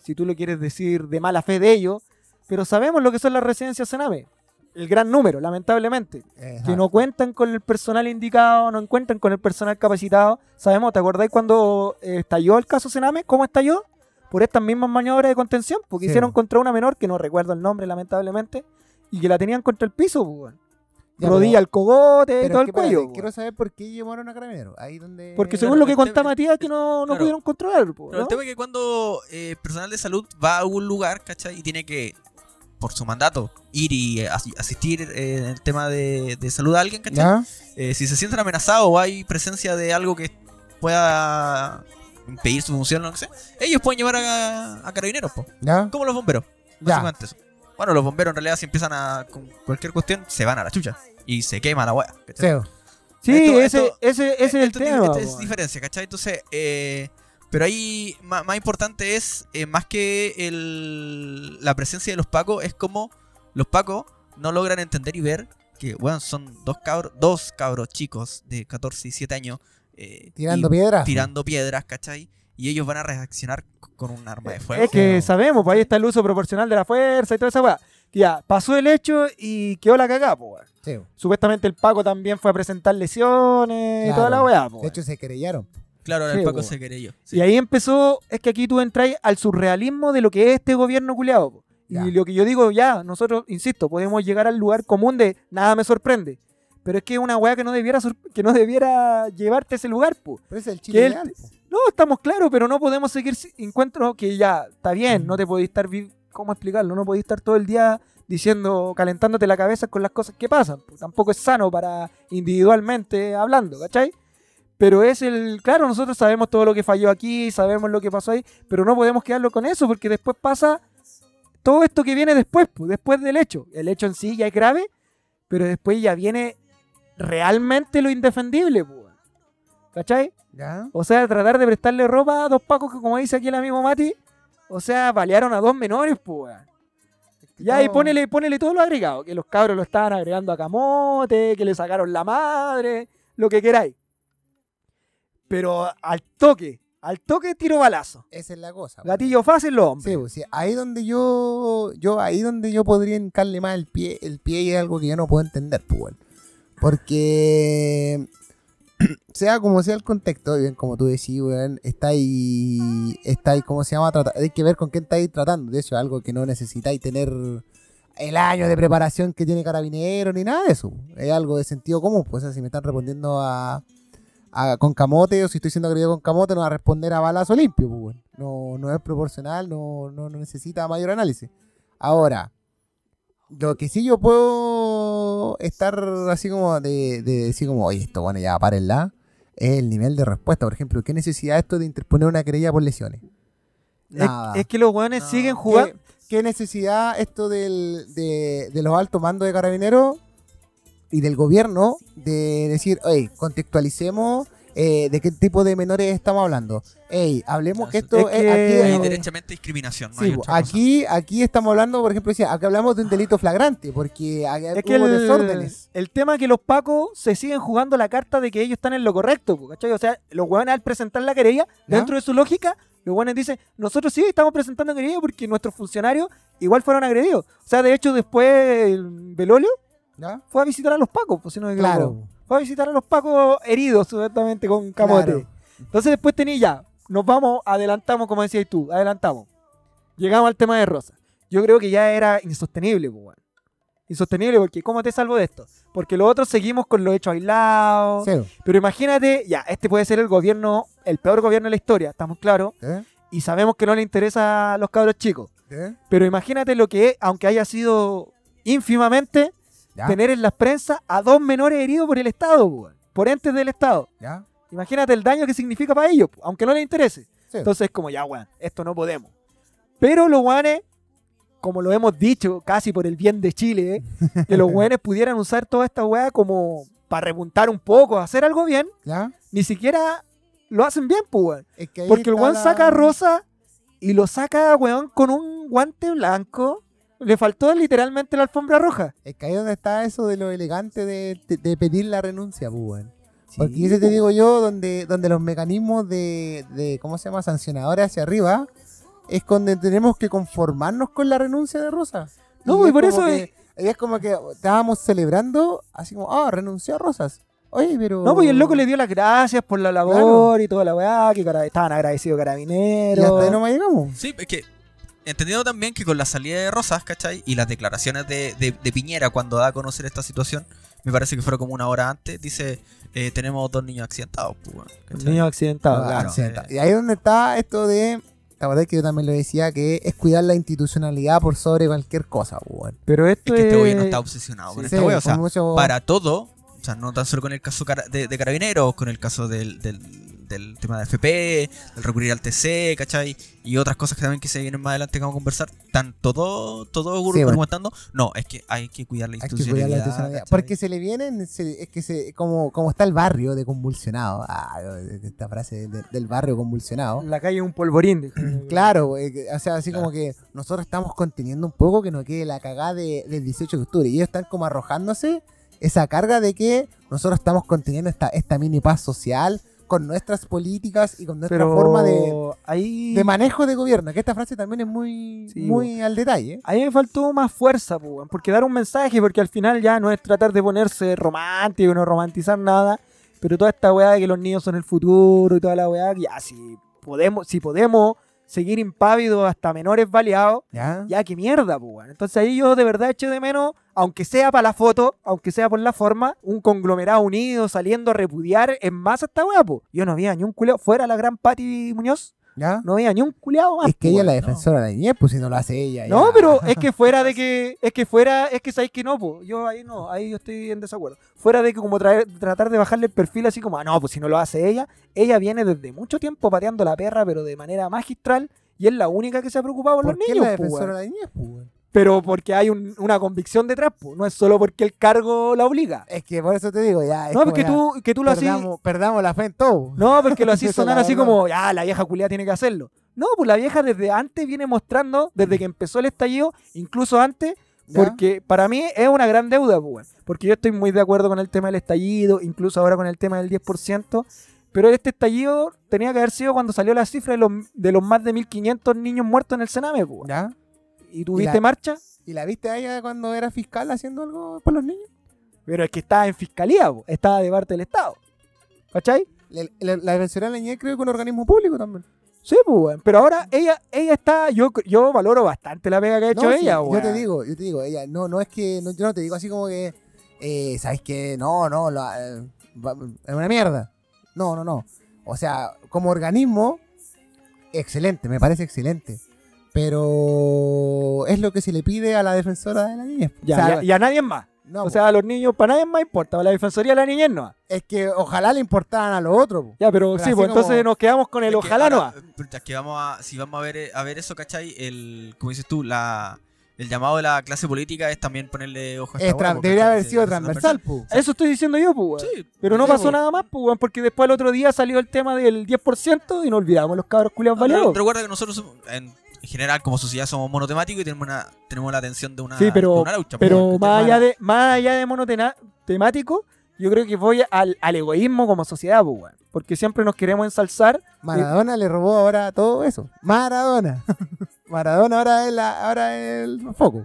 si tú lo quieres decir, de mala fe de ellos, pero sabemos lo que son las residencias Sename. El gran número, lamentablemente que no cuentan con el personal indicado, no cuentan con el personal capacitado. Sabemos, ¿te acordáis cuando eh, estalló el caso Sename? ¿Cómo estalló? Por estas mismas maniobras de contención, porque Sí. hicieron contra una menor, que no recuerdo el nombre, lamentablemente, y que la tenían contra el piso, pues, weón. Ya, Rodilla al cogote y todo es que, el cuello. pues, quiero saber por qué llamaron a Carabineros. Ahí donde... Porque Claro, según lo que contaba Matías, que no, no claro. pudieron controlar, pues, Pero ¿no? el tema es que cuando eh, personal de salud va a un lugar, ¿cachai? Y tiene que por su mandato, ir y eh, asi- asistir eh, en el tema de, de salud a alguien, ¿cachai? Eh, si se sienten amenazados o hay presencia de algo que pueda impedir su función lo que sea, ellos pueden llevar a, a carabineros, po. ¿Ya? como los bomberos. Ya. Eso. Bueno, los bomberos en realidad si empiezan a con cualquier cuestión, se van a la chucha. Y se quema la. ¿cachai? Sí. Esto- ese, esto- ese, ese es el tema. esta es diferencia, ¿cachai? Entonces, eh, pero ahí más, importante es, eh, más que el, la presencia de los pacos, es como los pacos no logran entender y ver que, bueno, son dos cabros, dos cabros chicos de 14 y 7 años eh, Tirando y piedras. tirando piedras, ¿cachai? Y ellos van a reaccionar con un arma de fuego. Es que sabemos, pues ahí está el uso proporcional de la fuerza y toda esa weá. Que Ya, pasó el hecho y quedó la cagada, pues. Sí. Supuestamente el Paco también fue a presentar lesiones y toda la weá, pues De hecho, se querellaron. Claro, Sí, el Paco po. se queré yo. Y ahí empezó, es que aquí tú entras al surrealismo de lo que es este gobierno culiado. po. Ya. Y lo que yo digo, ya, nosotros, insisto, podemos llegar al lugar común de nada me sorprende. Pero es que es una weá que no debiera que no debiera llevarte a ese lugar, pues. Pero es el chile él- po. No, estamos claros, pero no podemos seguir encuentros que ya, está bien, no te podéis estar, ¿cómo explicarlo? No podéis estar todo el día diciendo, calentándote la cabeza con las cosas que pasan. tampoco es sano para individualmente hablando, ¿cachai? Pero es el, claro, nosotros sabemos todo lo que falló aquí, sabemos lo que pasó ahí, pero no podemos quedarlo con eso porque después pasa todo esto que viene después, pues, después del hecho. El hecho en sí ya es grave, pero después ya viene realmente lo indefendible, pues. ¿Cachai? ¿Ya? O sea, tratar de prestarle ropa a dos pacos que, como dice aquí el amigo Mati, o sea, balearon a dos menores, pues. Ya, y todo- ponele, ponele todo lo agregado, que los cabros lo estaban agregando a camote, que le sacaron la madre, lo que queráis. Pero al toque, al toque tiro balazo. Esa es la cosa. Gatillo fácil los hombres. Sí, pues, sí, ahí donde yo, yo, ahí donde yo podría hincarle más el pie, el pie y es algo que yo no puedo entender, pues, weón. Porque *clears throat* sea como sea el contexto, bien como tú decís, weón, está ahí, está ahí, ¿cómo se llama? Hay que ver con quién estáis tratando. De hecho, algo que no necesitáis tener el año de preparación que tiene carabinero ni nada de eso. Es algo de sentido común. Pues o si me están respondiendo a, a- con camote o si estoy siendo agredido con camote, no va a responder a balazo limpio. Pues, weón. no, no es proporcional, no, no, no necesita mayor análisis. Ahora, lo que sí yo puedo estar así como de, de decir como, oye, esto bueno, ya párenla, es el nivel de respuesta. Por ejemplo, ¿qué necesidad esto de interponer una querella por lesiones? Es, Nada. es que los weones No. siguen jugando. ¿Qué, qué necesidad esto del, de, de los altos mandos de carabineros y del gobierno de decir, oye, contextualicemos eh, de qué tipo de menores estamos hablando? Ey, hablemos que esto Es es, que- aquí Hay Eh, es- derechamente discriminación, no Sí, hay cosa. aquí, aquí estamos hablando, por ejemplo, decía, aquí hablamos de un delito flagrante, porque aquí Es que el, desórdenes. el tema es que los pacos se siguen jugando la carta de que ellos están en lo correcto, ¿cachai? O sea, los hueones al presentar la querella, ¿Ya? dentro de su lógica, los hueones dicen, nosotros sí estamos presentando querella porque nuestros funcionarios igual fueron agredidos. O sea, de hecho, después el Belolio ¿Ya? fue a visitar a los pacos, pues si no me equivoco. Claro. A visitar a los pacos heridos, supuestamente, con camote. Claro. Entonces después tenía ya, nos vamos, adelantamos, como decías tú, adelantamos. Llegamos al tema de Rosa. Yo creo que ya era insostenible, pues. Insostenible, porque ¿cómo te salvo de esto? Porque los otros seguimos con los hechos aislados. Sí. Pero imagínate, ya, este puede ser el gobierno, el peor gobierno de la historia, estamos claros. ¿Eh? Y sabemos que no le interesa a los cabros chicos. ¿Eh? Pero imagínate lo que es, aunque haya sido ínfimamente, ¿Ya? tener en las prensas a dos menores heridos por el Estado, weón. por entes del Estado. ¿Ya? Imagínate el daño que significa para ellos, aunque no les interese. Sí. Entonces, como ya, weón, esto no podemos. Pero los weones, como lo hemos dicho casi por el bien de Chile, ¿eh? *laughs* que los weones pudieran usar toda esta weá como para repuntar un poco, hacer algo bien, ¿Ya? ni siquiera lo hacen bien, pues, weón. Es que ahí Porque el weón la- saca a Rosa y lo saca, weón, con un guante blanco. Le faltó literalmente la alfombra roja. Es que ahí donde está eso de lo elegante de, de- de pedir la renuncia, pues, weón. Porque Sí, ese te po. digo yo, donde, donde los mecanismos de, de, ¿cómo se llama? Sancionadores hacia arriba, es donde tenemos que conformarnos con la renuncia de Rosa. No, y es por eso que- es- y es como que estábamos celebrando, así como, ah, renunció a Rosas. Oye, pero... No, pues y el loco le dio las gracias por la labor y toda la weá, que cara- estaban agradecidos Y carabineros. hasta ahí no me llegamos. Sí, es que entendiendo también que con la salida de Rosas, ¿cachai? Y las declaraciones de, de- de Piñera cuando da a conocer esta situación, me parece que fueron como una hora antes, dice, eh, tenemos dos niños accidentados, pues, weón, ¿cachai? Niño accidentado, Ah, claro. accidenta. Y ahí es donde está esto de ¿Te acordás que yo también lo decía? Que es cuidar la institucionalidad por sobre cualquier cosa, pues, weón. Pero Es esto que este es- gobierno está obsesionado con Sí, esta wea. O sea, con mucho- para todo, o sea, no tan solo con el caso de, de carabineros, con el caso del, del, del tema de FP, del recurrir al TC, ¿cachai? Y otras cosas que también que se vienen más adelante que vamos a conversar. Están todo, todo Sí, bueno. No, es que hay que cuidar la institucionalidad. cuidar la institucionalidad. ¿cachai? Porque se le vienen, se- es que se, como, como está el barrio de convulsionado. Ah, esta frase de- del barrio convulsionado. La calle es un polvorín. *clears throat* Claro, que- o sea, así Claro. como que nosotros estamos conteniendo un poco que no quede la cagada de- del 18 de octubre. Y ellos están como arrojándose esa carga de que nosotros estamos conteniendo esta, esta mini paz social con nuestras políticas y con nuestra Pero forma de, ahí, de manejo de gobierno. Que esta frase también es muy, Sí, muy al detalle. ahí me faltó más fuerza, po, porque dar un mensaje, porque al final ya no es tratar de ponerse romántico, no romantizar nada, pero toda esta weá de que los niños son el futuro y toda la weá, ya si podemos, si podemos seguir impávidos hasta menores baleados, ¿Ya? ya qué mierda, pues. Entonces ahí yo de verdad eché de menos, aunque sea para la foto, aunque sea por la forma, un conglomerado unido saliendo a repudiar en masa esta weá, pues. Yo no había ni un culeado, fuera la gran Patti Muñoz, ¿Ya? no había ni un culeado más. es que po, ella es la defensora de la niñez, pues si no lo hace ella. No, ya. pero *laughs* es que fuera de que, es que fuera, es que sabéis que no, pues. Yo ahí no, ahí yo estoy en desacuerdo. Fuera de que como traer- tratar de bajarle el perfil así como, ah, no, pues si no lo hace ella, ella viene desde mucho tiempo pateando la perra, pero de manera magistral, y es la única que se ha preocupado por, ¿Por los qué es niños, la defensora de la niñez, pues? Pero porque hay un- una convicción detrás, pues. no es solo porque el cargo la obliga. Es que por eso te digo, ya. es No, porque tú, que tú lo hacís. perdamos, la fe en todo. No, porque lo *laughs* hacís Esa es sonar así como, ya, la vieja culiada tiene que hacerlo. No, pues la vieja desde antes viene mostrando, desde que empezó el estallido, incluso antes, ¿Ya? porque para mí es una gran deuda, pues, porque yo estoy muy de acuerdo con el tema del estallido, incluso ahora con el tema del 10%, pero este estallido tenía que haber sido cuando salió la cifra de los, de los más de 1.500 niños muertos en el Sename, pues. ¿Ya? ¿Y tuviste la- marcha? ¿Y la viste a ella cuando era fiscal haciendo algo por los niños? Pero es que estaba en fiscalía, po, estaba de parte del Estado. ¿Cachai? La, la, la defensora de la niñez creo que un organismo público también. Sí, pues. Pero ahora ella, ella está, yo, yo valoro bastante la pega que ha hecho No, sí, ella, yo weón. te digo, yo te digo, ella, no, no es que, no, yo no te digo así como que, eh, ¿sabes qué? No, no, la- eh, es una mierda. No, no, no. O sea, como organismo, excelente, me parece excelente. Pero es lo que se le pide a la defensora de la niñez. Ya, O sea, ya- y a nadie más. no, o sea, a los niños, para nadie más importa. Para la defensoría de la niñez no. es que ojalá le importaran a los otros. po. Ya, pero, Pero sí, pues entonces como- nos quedamos con el Es que ojalá no. ahora, puta, es que vamos a, si vamos a ver, eh, a ver eso, ¿cachai? El, como dices tú, la, el llamado de la clase política es también ponerle ojo a esta debería haber sido transversal, po. Eso estoy diciendo yo, pues, weón. Sí, Pero no Sí, pasó pues. nada más, pues, weón, porque después el otro día salió el tema del 10% y no olvidamos los cabros culiados No, pero baleados. recuerda que nosotros somos- en, en general como sociedad somos monotemáticos y tenemos una tenemos la atención de una, Sí, pero- de una. Pero pues, más allá de, más allá de monotemático, yo creo que voy al, al egoísmo como sociedad, pues, weón. Porque siempre nos queremos ensalzar. Maradona le robó ahora todo eso. Maradona. *laughs* Maradona ahora es, la, ahora es el foco.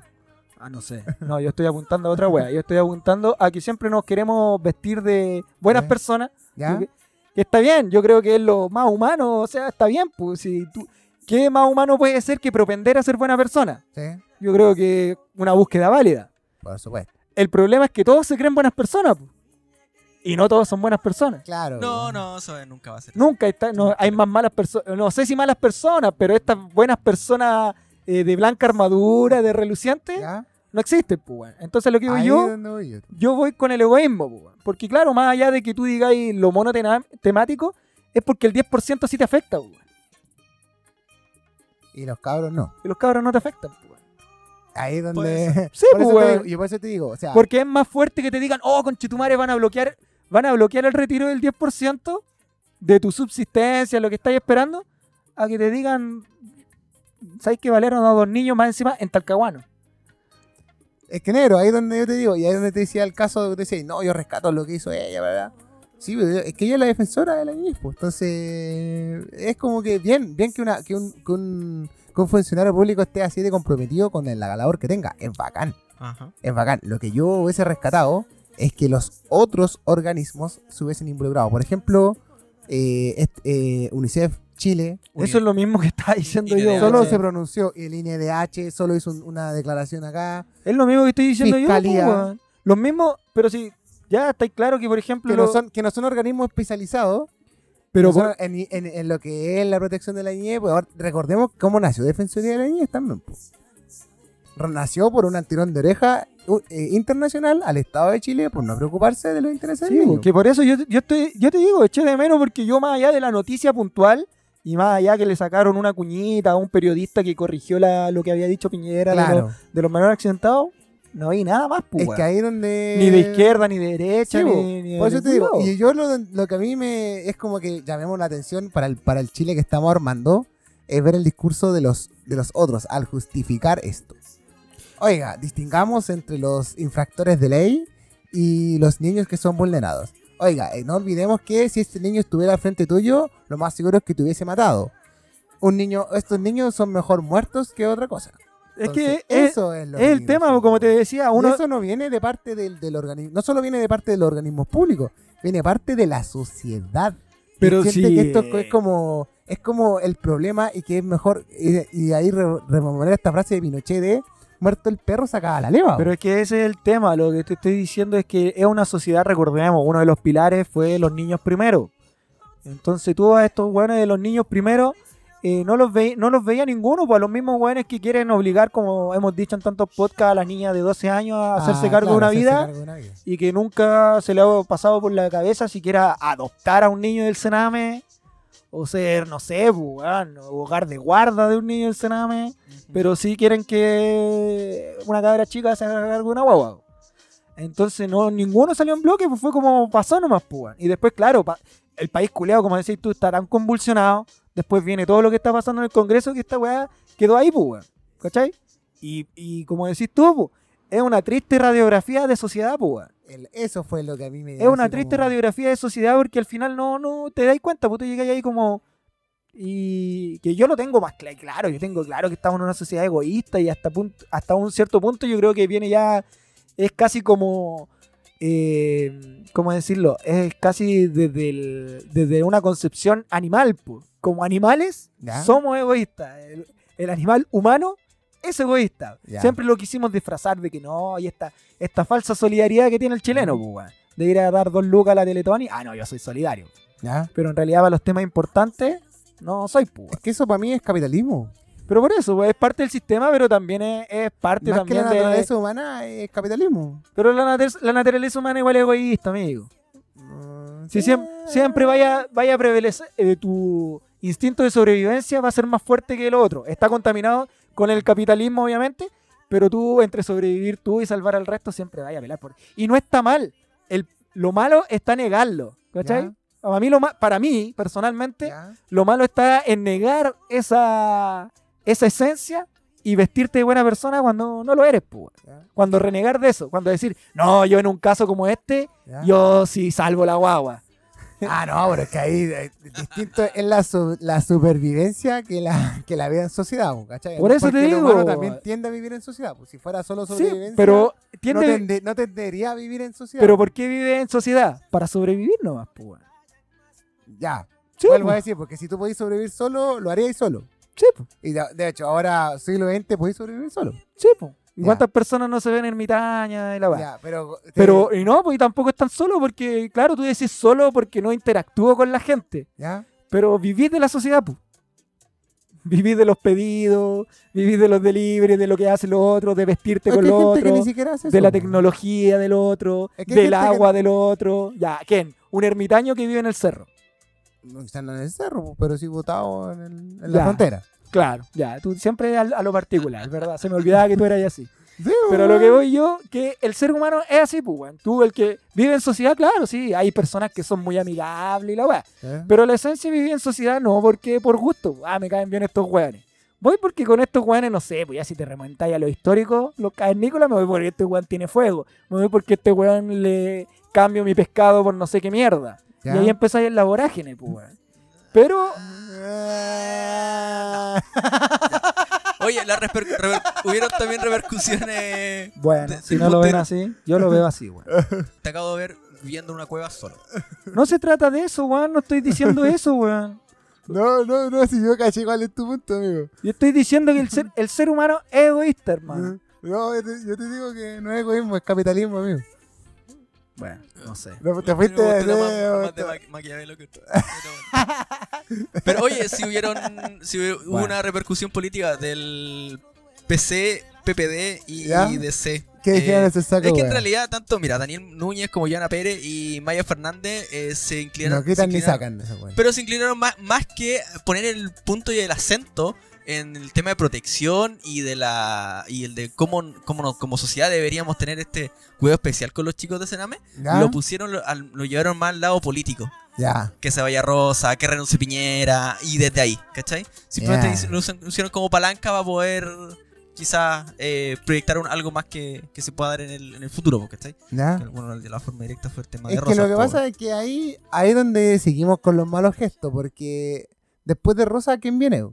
Ah, no sé. No, yo estoy apuntando a otra wea. Yo estoy apuntando a que siempre nos queremos vestir de buenas Ya. personas. ¿Ya? Que, que está bien, yo creo que es lo más humano. O sea, está bien, pues si tú. ¿Qué más humano puede ser que propender a ser buena persona? Sí, Yo creo que una búsqueda válida. por supuesto. El problema es que todos se creen buenas personas. pues. Y no todos son buenas personas. Claro. No, no, eso nunca va a ser. Nunca está, no, hay más malas personas. No sé si malas personas, pero estas buenas personas eh, de blanca armadura, de reluciente, ¿Ya? no existen. Pues, weón. Entonces lo que digo Ahí yo. es donde voy yo. yo voy con el egoísmo, weón. porque claro, más allá de que tú digáis lo monotema- temático, es porque el 10% sí te afecta, po, weón. Y los cabros no. y los cabros no te afectan. weón. Ahí es donde. *laughs* Sí, por pues, digo, y por eso te digo, o sea, Porque es más fuerte que te digan, oh, conchetumare, van a bloquear, van a bloquear el retiro del 10% de tu subsistencia, lo que estáis esperando, a que te digan, ¿sabes que valieron a dos niños más encima en Talcahuano? es que negro, ahí es donde yo te digo, y ahí es donde te decía el caso de que te decía, no, yo rescato lo que hizo ella, ¿verdad? Sí, pero es que ella es la defensora de la niñez, pues. Entonces, es como que bien, bien que, una, que, un, que, un, que un funcionario público esté así de comprometido con el labor que tenga. Es bacán, Ajá. es bacán. Lo que yo hubiese rescatado es que los otros organismos se hubiesen involucrado. Por ejemplo, eh, est- eh, UNICEF Chile. Eso es lo mismo que estaba diciendo yo. Solo se pronunció el INDH solo hizo un- una declaración acá. Es lo mismo que estoy diciendo Fiscalía. yo. weón. Los mismos, pero si ya está claro que, por ejemplo, Que no son, que no son organismos especializados Pero en, en- en lo que es la protección de la niñez, pues ahora recordemos cómo nació Defensoría de la Niñez también. pues. Nació por un antirón de oreja eh, internacional al Estado de Chile por no preocuparse de los intereses Sí, del niño. porque por eso yo, yo, estoy, yo te digo, eché de menos porque yo más allá de la noticia puntual y más allá que le sacaron una cuñita a un periodista que corrigió la, lo que había dicho Piñera de, los, de los menores accidentados, no vi nada más, pues, Es que ahí donde... Ni de izquierda, ni de derecha, Sí, ni, ni Por eso te digo, y yo lo, lo que a mí me es como que llamemos la atención para el, para el Chile que estamos armando, es ver el discurso de los, de los otros al justificar esto. Oiga, distingamos entre los infractores de ley y los niños que son vulnerados. Oiga, eh, no olvidemos que si este niño estuviera al frente tuyo, lo más seguro es que te hubiese matado. Un niño, estos niños son mejor muertos que otra cosa. Es que es, eso es, lo es el tema, como te decía, Y uno... eso no viene de parte del, del organismo, no solo viene de parte de los organismos públicos, viene parte de la sociedad. Pero sí. que esto es como es como el problema y que es mejor y, y ahí re- rememorar esta frase de Pinochet de muerto el perro sacaba la leva. Pero es que ese es el tema, lo que te estoy diciendo es que es una sociedad, recordemos, uno de los pilares fue los niños primero. Entonces tú a estos hueones de los niños primero eh, no, los ve, no los veía ninguno, pues a los mismos hueones que quieren obligar, como hemos dicho en tantos podcasts, a las niñas de 12 años a hacerse Ah, cargo de una vida cargo de una vida. y que nunca se le ha pasado por la cabeza siquiera adoptar a un niño del Sename o ser, no sé, pues, weón, hogar de guarda de un niño del Sename, pero sí quieren que una cabra chica se haga cargo de una guagua. Entonces no, ninguno salió en bloque, pues fue como pasó nomás, pues. Y después, claro, pa- el país culeado, como decís tú, está tan convulsionado. Después viene todo lo que está pasando en el Congreso que esta weá quedó ahí, pues. ¿Cachai? Y, y como decís tú, pues, es una triste radiografía de sociedad, pues, eso fue lo que a mí me Es una triste como- radiografía de sociedad porque al final no, no te dais cuenta, pues tú llegas ahí como... Y que yo lo tengo más cla- claro, yo tengo claro que estamos en una sociedad egoísta y hasta, punto, hasta un cierto punto yo creo que viene ya, es casi como, eh, ¿cómo decirlo? Es casi desde, el- desde una concepción animal, pues. Como animales Ya. somos egoístas. El, el animal humano es egoísta. Ya. Siempre lo quisimos disfrazar de que no, hay esta, esta falsa solidaridad que tiene el chileno, pues, weón. De ir a dar dos lucas a la Teletón y, ah, no, yo soy solidario. ¿Ya? Pero en realidad para los temas importantes, no soy, pues. Es weón. que eso para mí es capitalismo. Pero por eso, pues, es parte del sistema, pero también es, es parte Más que también la de... naturaleza humana es capitalismo. Pero la, la naturaleza humana igual es egoísta, amigo. Mm, Si siem- siempre vaya, vaya a prevalecer, eh, tu instinto de sobrevivencia va a ser más fuerte que el otro. Está contaminado con el capitalismo, obviamente, pero tú, entre sobrevivir tú y salvar al resto, siempre vaya a pelear por. Y no está mal. El, lo malo está negarlo. ¿Cachai? Para mí, lo para mí, personalmente, lo malo está en negar esa, esa esencia y vestirte de buena persona cuando no lo eres, pues. Cuando renegar de eso, cuando decir, no, yo en un caso como este, yo sí salvo la guagua. *laughs* Ah, no, pero es que ahí eh, distinto es la, su- la supervivencia que la, que la vida en sociedad, ¿cachai? Por eso te Porque el digo. humano también tiende a vivir en sociedad. Pues si fuera solo Sí, sobrevivencia, pero no, tiende, tende- no tendería a vivir en sociedad. pero ¿por qué vive en sociedad? Para sobrevivir nomás, pues. weón. Ya, Sí, vuelvo a pues. decir, porque si tú podés sobrevivir solo, lo haríais solo. Sí, pues. Y de, de hecho, ahora siglo XX podéis sobrevivir solo. Sí, pues. ¿Y cuántas personas no se ven ermitañas y la weá? Ya, pero, te- Pero, y no, pues y tampoco están solo porque, claro, tú decís solo porque no interactúo con la gente. ¿Ya? Pero vivís de la sociedad, pues. Vivís de los pedidos, vivís de los deliveries, de lo que hacen los otros, de vestirte Es con los otros, hace de la tecnología del otro, Es que hay del que- agua del otro. Ya, ¿quién? Un ermitaño que vive en el cerro. No están en el cerro, pero sí votado en, el- en Ya. la frontera. Claro, ya, tú siempre al- a, lo particular, ¿verdad? Se me olvidaba que tú eras así. *laughs* Sí, Pero lo que voy yo, que el ser humano es así, pues, weón. Tú, el que vive en sociedad, claro, sí, hay personas que son muy amigables y la weá. ¿Eh? Pero la esencia de vivir en sociedad no, porque por gusto. Ah, me caen bien estos weones. Voy porque con estos weones, no sé, pues ya si te remontáis a lo histórico, los cavernícolas, me voy porque este weón tiene fuego. Me voy porque este weón le cambio mi pescado por no sé qué mierda. ¿Ya? Y ahí empezáis en la vorágine, pues, weón. Pero. *laughs* Oye, la hubieron también repercusiones. bueno, de- si no lo ven así, yo lo veo así, weón. *laughs* Te acabo de ver viviendo en una cueva solo. No se trata de eso, weón. No estoy diciendo *laughs* eso, weón. No, no, no, si yo caché cuál es tu punto, amigo. Yo estoy diciendo que el ser, el ser humano es egoísta, hermano. No, yo te, yo te digo que no es egoísmo, es capitalismo, amigo. Bueno, no sé. No, Te fuiste de más- de Ma- Maquiavelo que. Pero oye, si hubieron si hubo *laughs* Bueno. una repercusión política del PC, PPD y. DC. ¿Qué dijeron ese saco, Es que en realidad tanto, mira, Daniel Núñez como Yana Pérez y Maya Fernández eh, se inclinaron. No se quitan ni sacan. Pero se inclinaron más, más que poner el punto y el acento en el tema de protección y de la y el de cómo, cómo nos- como sociedad deberíamos tener este cuidado especial con los chicos de Sename. ¿Ya? Lo pusieron, lo, al- lo llevaron más al lado político. Ya. Que se vaya Rosa, que renuncie Piñera y desde ahí, ¿cachai? Simplemente lo hicieron como palanca para poder quizás eh, proyectar un- algo más que, que se pueda dar en el, en el futuro, ¿cachai? ¿Ya? Que, Bueno, de la forma directa fue el tema Es de que Rosa. lo que pasa es que ahí, ahí es donde seguimos con los malos gestos, porque después de Rosa, ¿quién viene?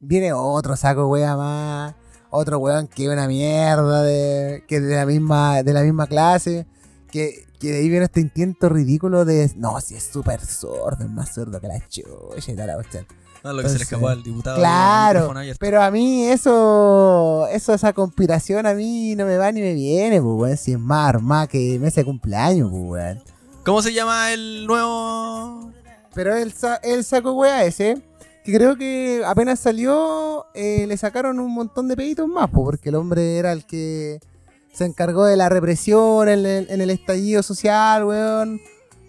Viene otro saco wea más, otro weón que es una mierda, de, que es de la misma, de la misma clase, que, que de ahí viene este intento ridículo de, no, si es súper sordo, es más sordo que la chucha y toda la cuestión. Ah, lo que se le escapó al diputado. Claro, pero a mí eso, eso, esa conspiración a mí no me va ni me viene, pues weón, si es más armada que mes de cumpleaños, pues weón. ¿Cómo se llama el nuevo Pero el, sa- el saco wea ese, que creo que apenas salió, eh, le sacaron un montón de peditos más, po, porque el hombre era el que se encargó de la represión en el, en el estallido social, weón.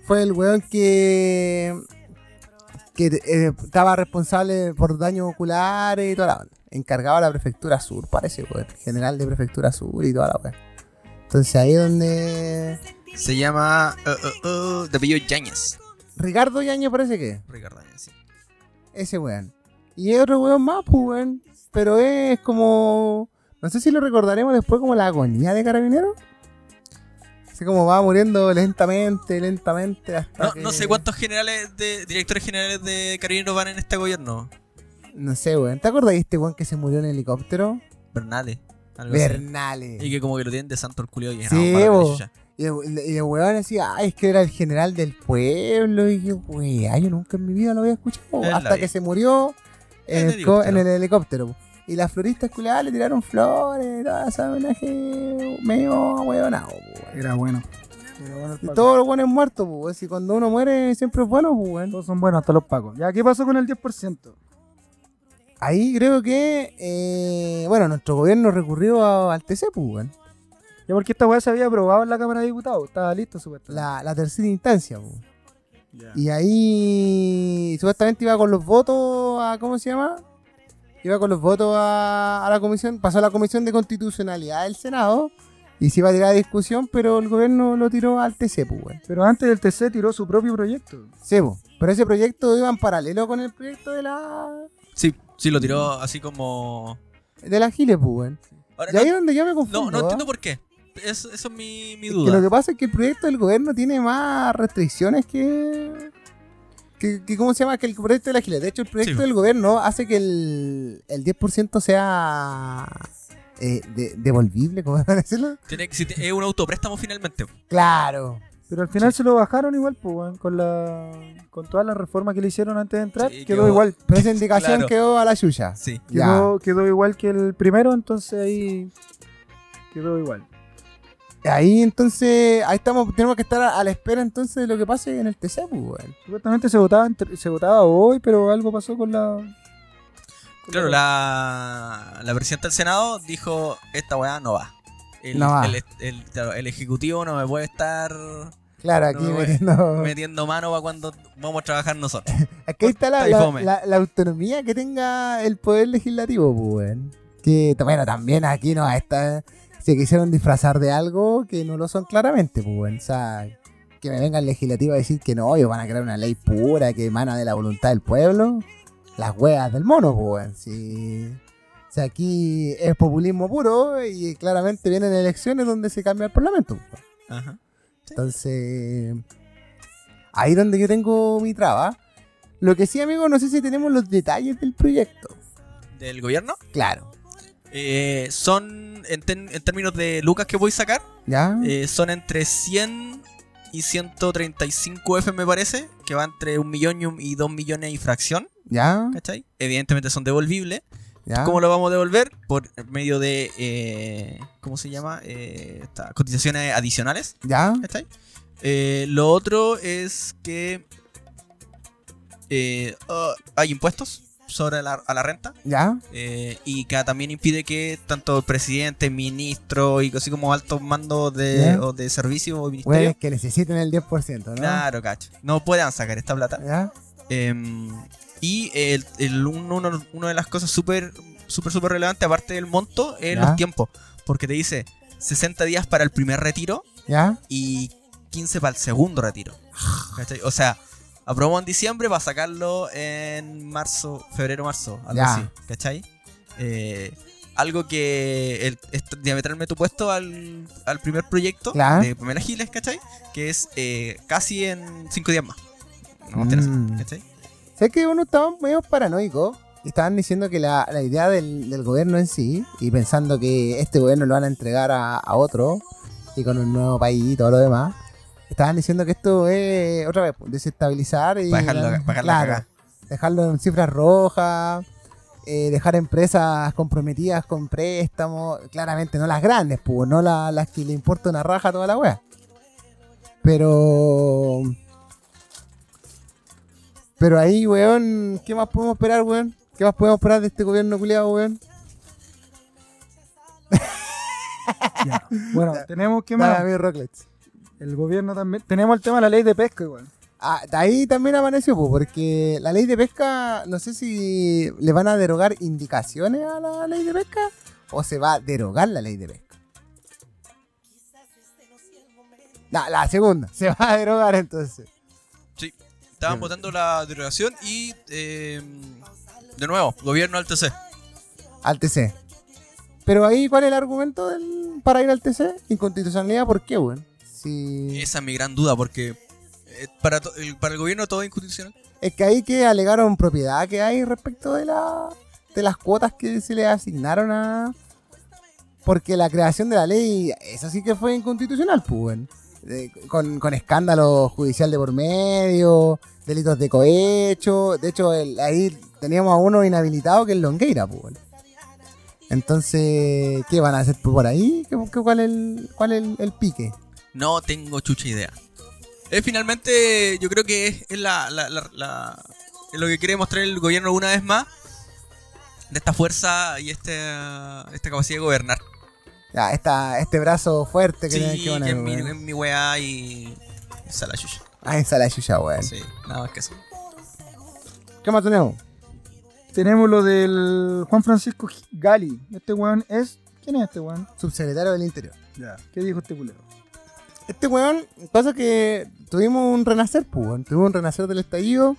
Fue el weón que, que eh, estaba responsable por daños oculares y toda la onda. Encargado de la prefectura sur, parece, weón. General de prefectura sur y toda la weón. Entonces ahí es donde... Se llama uh, uh, uh, de Yáñez. Ricardo Yaño parece que. Ricardo Yáñez, sí. Ese weón. Y hay otro weón más, pues weón. Pero es como. No sé si lo recordaremos después como la agonía de Carabinero. Así como va muriendo lentamente, lentamente hasta. No, que- no sé cuántos generales de directores generales de Carabineros van en este gobierno. No sé, weón. ¿Te acordás de este weón que se murió en helicóptero? Bernales. así. Bernales. Y que como que lo tienen de santo el culio y Sí, no, para. Y el, y el weón decía, ay, es que era el general del pueblo. Y yo, weá, yo nunca en mi vida lo había escuchado. Hasta que se murió en, En el, en helicóptero. el helicóptero. Y las floristas culiadas le tiraron flores, todo ese homenaje medio weón. Era bueno. Era bueno Y todos los buenos muertos, pues. Y cuando uno muere siempre es bueno, pues. Todos son buenos, hasta los pacos. Ya, ¿qué pasó con el 10%? Ahí creo que, eh, bueno, nuestro gobierno recurrió a- al TC, pues. Ya porque esta weá se había aprobado en la Cámara de Diputados. Estaba listo, supuestamente. La, la tercera instancia, pues. Ya. Y ahí supuestamente iba con los votos a, ¿cómo se llama? Iba con los votos a, a la comisión, pasó a la comisión de constitucionalidad del Senado y se iba a tirar a discusión, pero el gobierno lo tiró al TC, pues. Pero antes del TC tiró su propio proyecto. Sí, pues. Pero ese proyecto iba en paralelo con el proyecto de la Sí, sí, lo tiró así como. de la Giles, pues, Y ahí es donde yo me confundo. no, no ¿ah? entiendo por qué. Es- eso es mi, mi Es duda. que lo que pasa es que el proyecto del gobierno tiene más restricciones que. que, que ¿Cómo se llama? Que el proyecto de la Giles. De hecho, el proyecto Sí. del gobierno hace que el, el 10% sea. eh, de- devolvible, ¿cómo van a decirlo? Tiene que- si te- es un autopréstamo finalmente. Claro. Pero al final se lo bajaron igual, pues, con la con todas las reformas que le hicieron antes de entrar, Sí, quedó quedó- igual. Pero esa indicación Claro. quedó a la suya. Sí. Quedó, quedó igual que el primero, entonces ahí quedó igual. Ahí entonces, ahí estamos, tenemos que estar a, a la espera entonces de lo que pase en el TC, pues, weón. Supuestamente se votaba, entre- se votaba hoy, pero algo pasó con la... con Claro, la, la presidenta del Senado dijo: Esta weá no va. El, No va. El, el- claro, el ejecutivo no me puede estar Claro, aquí No, metiendo. *laughs* metiendo mano para cuando vamos a trabajar nosotros. *laughs* Aquí está la, la- la autonomía que tenga el poder legislativo, pues, weón. Que, bueno, también aquí no está. Se quisieron disfrazar de algo que no lo son claramente, pues. O sea, que me venga el legislativo a decir que no, ellos van a crear una ley pura que emana de la voluntad del pueblo. Las hueas del mono, pues, o sea, aquí es populismo puro y claramente vienen elecciones donde se cambia el parlamento, pues. Entonces, ahí donde yo tengo mi traba. Lo que sí, amigo, no sé si tenemos los detalles del proyecto. Del gobierno. Claro. Eh, son, en, ten- en términos de lucas que voy a sacar, ¿Ya? eh, son entre 100 y 135 F, me parece, que va entre un millón y, dos millones y fracción, ¿Ya? ¿cachai? Evidentemente son devolvibles. ¿Ya? ¿Cómo lo vamos a devolver? Por medio de, eh, ¿cómo se llama? Eh, estas cotizaciones adicionales. ¿Ya? ¿Cachai? Eh, lo otro es que ah, hay impuestos sobre la, a la renta ¿Ya? eh, y que también impide que tanto presidente, ministro y así como altos mandos de, o de servicio o ministerio, que necesiten el 10%, ¿no? claro, cacho, no puedan sacar esta plata. ¿Ya? Em, y el, el- uno, uno- una de las cosas súper, súper, súper relevantes, aparte del monto, es Ya. los tiempos. Porque te dice 60 días para el primer retiro ¿Ya? y 15 para el segundo retiro. ¿Cachai? O sea, aprobamos en diciembre para sacarlo en marzo, febrero, marzo, algo Ya. así. ¿Cachai? Eh, algo que el- es diametralmente opuesto al, al primer proyecto Claro. de Pamela Giles, ¿cachai? Que es eh, casi en 5 días más. Así, Mm. ¿cachai? Sé que uno estaba medio paranoico. y Estaban diciendo que la, la idea del, del gobierno en sí, y pensando que este gobierno lo van a entregar a, a otro, y con un nuevo país y todo lo demás, estaban diciendo que esto es, otra vez, pues, desestabilizar y Para dejarlo- para claro, dejarlo en cifras rojas, eh, dejar empresas comprometidas con préstamos, claramente no las grandes, pues, no la- las que le importa una raja a toda la wea. Pero... Pero ahí, weón, ¿qué más podemos esperar, weón? ¿Qué más podemos esperar de este gobierno culiado, weón? Ya. Bueno, *laughs* tenemos que Dale, más. amigo Rocklets. El gobierno también. Tenemos el tema de la ley de pesca igual. Ah, de ahí también apareció, pues, porque la ley de pesca, no sé si le van a derogar indicaciones a la ley de pesca o se va a derogar la ley de pesca. No, la segunda, se va a derogar entonces. Sí. Estaban votando la derogación y, eh, de nuevo, gobierno al TC. Al TC. Pero ahí, ¿cuál es el argumento del- para ir al TC? Inconstitucionalidad, ¿por qué, weón? Si... Esa es mi gran duda, porque eh, para, el, para el gobierno todo es inconstitucional. Es que ahí que alegaron propiedad que hay respecto de la de las cuotas que se le asignaron a porque la creación de la ley eso sí que fue inconstitucional pues con, con escándalo judicial de por medio delitos de cohecho de hecho el- ahí teníamos a uno inhabilitado que es Longueira pues entonces ¿qué van a hacer por ahí? ¿Qué, qué- cuál es el, cuál el, el pique? No tengo chucha idea. Es finalmente, yo creo que es, es la, la- la- la- es lo que quiere mostrar el gobierno una vez más de esta fuerza y este, esta capacidad de gobernar. Ya, esta, este brazo fuerte que Sí, tienen que que poner, es mi, weón. es mi weá y. Esa la chucha. Ah, esa la chucha, weón. Sí, nada más que eso. ¿Qué más tenemos? Tenemos lo del Juan Francisco Gali. Este weón es. ¿Quién es este weón? Subsecretario del Interior. Ya. ¿Qué dijo este culero? Este weón, pasa que tuvimos un renacer, pues. Tuvimos un renacer del estallido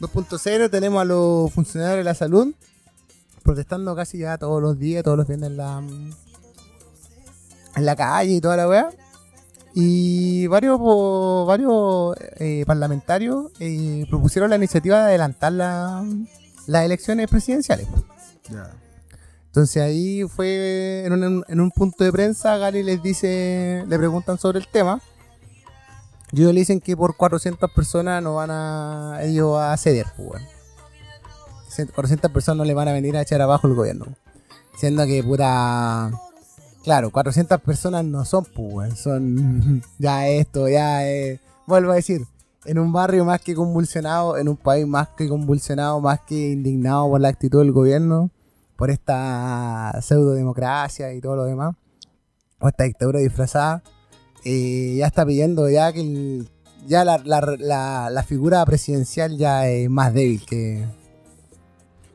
2.0. Tenemos a los funcionarios de la salud protestando casi ya todos los días, todos los viernes en la, en la calle y toda la weá. Y varios, varios eh, parlamentarios eh, propusieron la iniciativa de adelantar la- las elecciones presidenciales. pues. Ya. Entonces ahí fue en un, en un punto de prensa, Gali les dice, le preguntan sobre el tema. Y ellos le dicen que por 400 personas no van a ellos a ceder, pues, weón. 400 personas no le van a venir a echar abajo el gobierno. Siendo que puta... Claro, 400 personas no son, pues. Son *laughs* ya esto, ya... eh, vuelvo a decir, en un barrio más que convulsionado, en un país más que convulsionado, más que indignado por la actitud del gobierno por esta pseudo democracia y todo lo demás, o esta dictadura disfrazada, eh, ya está pidiendo ya que el- ya la, la- la- la figura presidencial ya es más débil, que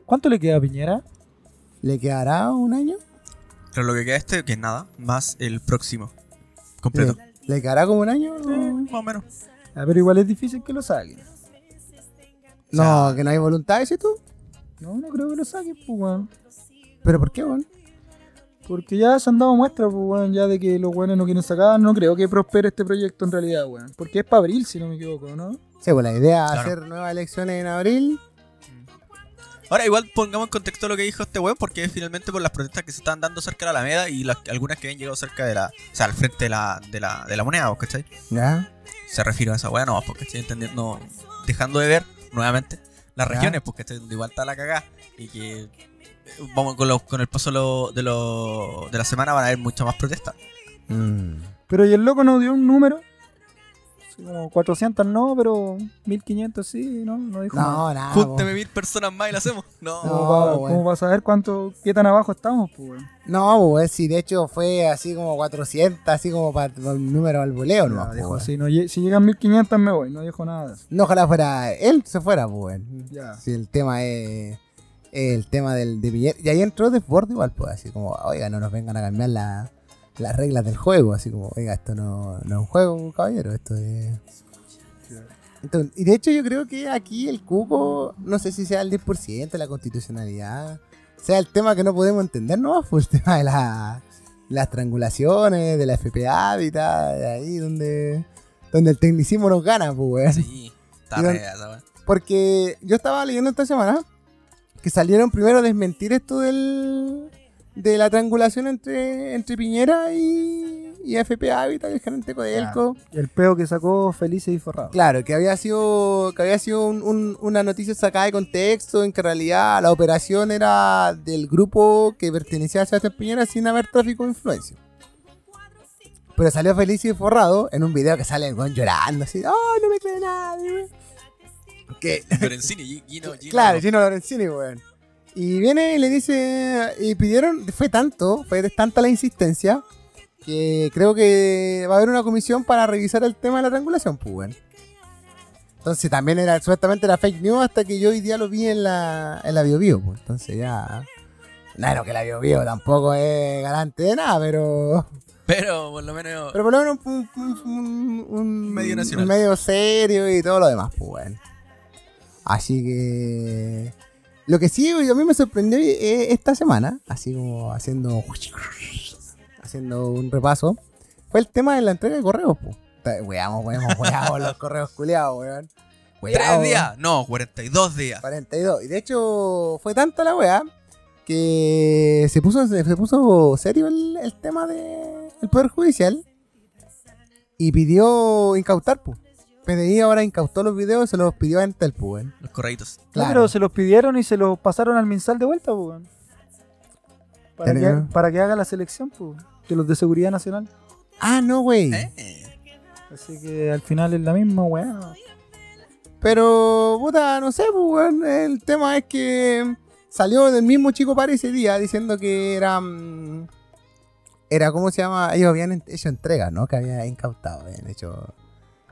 ¿Cuánto le queda a Piñera? le quedará un año, Pero lo que queda este, que es nada, más el próximo. Completo. le, le quedará como un año, Eh, más o menos. Ah, pero igual es difícil que lo saquen. no, o sea- que no hay voluntad, ¿sí tú? No, no creo que lo saquen, pues. Pero ¿por qué, weón? Porque ya se han dado muestras, pues, weón, ya de que los weones no quieren sacar. No creo que prospere este proyecto en realidad, weón. Porque es para abril, si no me equivoco, ¿no? Sí, pues la idea es Claro. hacer nuevas elecciones en abril. Ahora, igual pongamos en contexto lo que dijo este weón, porque finalmente por las protestas que se están dando cerca de la Alameda y las, algunas que han llegado cerca de la. O sea, al frente de la, de la, de la moneda, ¿vos ¿cachai? Ya, Se refiere a esa weá, no, porque estoy entendiendo. Dejando de ver nuevamente las Ya. regiones, porque estoy donde igual está la cagada y que vamos con, los- con el paso de, lo- de, lo- de la semana van a haber mucha más protestas. Mm. Pero y el loco nos dio un número. Como 400 no, pero 1500 sí, ¿no? No dijo nada. No, nada. Júnteme mil personas más y lo hacemos. No. ¿Cómo, No, va, bueno. cómo va a saber cuánto, qué tan abajo estamos, pues? No, pues sí, de hecho fue así como 400, así como para el número al voleo, Ya, ¿no? dijo pues, así, no si llegan 1500 me voy, no dijo nada. No, ojalá fuera él, se fuera, pues. Ya. Si el tema es el tema del de. Y ahí entró Desborde igual, pues, así como, oiga, no nos vengan a cambiar la- las reglas del juego, así como, oiga, esto no, no es un juego, caballero, esto es... Entonces, y de hecho yo creo que aquí el cupo, no sé si sea el 10% de la constitucionalidad, sea el tema que no podemos entender, ¿no? Fue el tema de la- las triangulaciones, de la FPA Hábitat, de ahí donde, donde el tecnicismo nos gana, pues, weón. Sí, está don-. Porque yo estaba leyendo esta semana que salieron primero a desmentir esto del, de la triangulación entre, entre Piñera y, y FP Habitat, el gerente Codelco. Y el peo que sacó Felices y Forrado. Claro, que había sido, que había sido un- un- una noticia sacada de contexto, en que en realidad la operación era del grupo que pertenecía a Sebastián Piñera sin haber tráfico de influencia. Pero salió feliz y forrado en un video que sale el llorando así, ¡oh, no me cree nadie! Weón". Que *laughs* Lorenzini, Gi- Gino, Gino. Claro, Gino Lorenzini, weón. Y viene y le dice, y pidieron, fue tanto, fue tanta la insistencia, que creo que va a haber una comisión para revisar el tema de la triangulación, pues, weón. Entonces también era, supuestamente era fake news hasta que yo hoy día lo vi en la, en la Bio Bio, pues. Entonces ya... Claro que la Bio Bio tampoco es garante de nada, pero... *laughs* Pero por lo menos. Pero por lo menos un, un- un- un- Medio nacional. un medio serio y todo lo demás, pues bueno. Así que. Lo que sí, a mí me sorprendió eh, esta semana, así como haciendo. Haciendo un repaso, fue el tema de la entrega de correos, pues. Weamos, weamos, *laughs* weamos los correos culiados, weón. ¿Tres días? No, 42 días. 42. Y de hecho, fue tanta la weá que se puso, se puso serio el, el tema del Poder Judicial y pidió incautar, pues. PDI ahora incautó los videos y se los pidió a Entel, pues. weón. Los correitos. No, Claro. pero se los pidieron y se los pasaron al Minsal de vuelta, pues. weón. Para, que, para que haga la selección, pues. De los de seguridad nacional. Ah, no, güey. Eh. Así que al final es la misma, weón. Pero, puta, no sé, pues, weón. El tema es que salió del mismo chico para ese día diciendo que era. mm, Era, ¿cómo se llama? Ellos habían hecho entrega, ¿no? Que habían incautado, habían hecho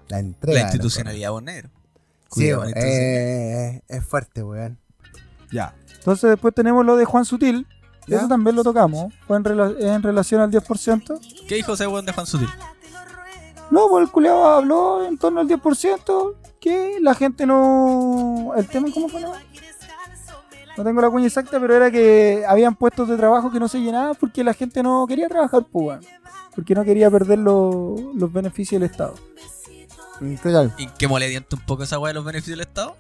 la entrega. La institucionalidad, vos negro. Sí, Cuidado la institucionalidad. eh, es fuerte, weón. Ya. Entonces después tenemos lo de Juan Sutil. ¿Ya? Eso también lo tocamos. Fue en, rela- en relación al 10%. ¿Qué dijo ese weón de Juan Sutil? No, pues el culeado habló en torno al 10%. Que la gente no. ¿El tema cómo fue? No, no tengo la cuña exacta, pero era que habían puestos de trabajo que no se llenaban porque la gente no quería trabajar, pues, weón. Porque no quería perder los, los beneficios del Estado. Mm, ¿Qué tal? ¿Y qué molediente un poco esa weá de los beneficios del Estado?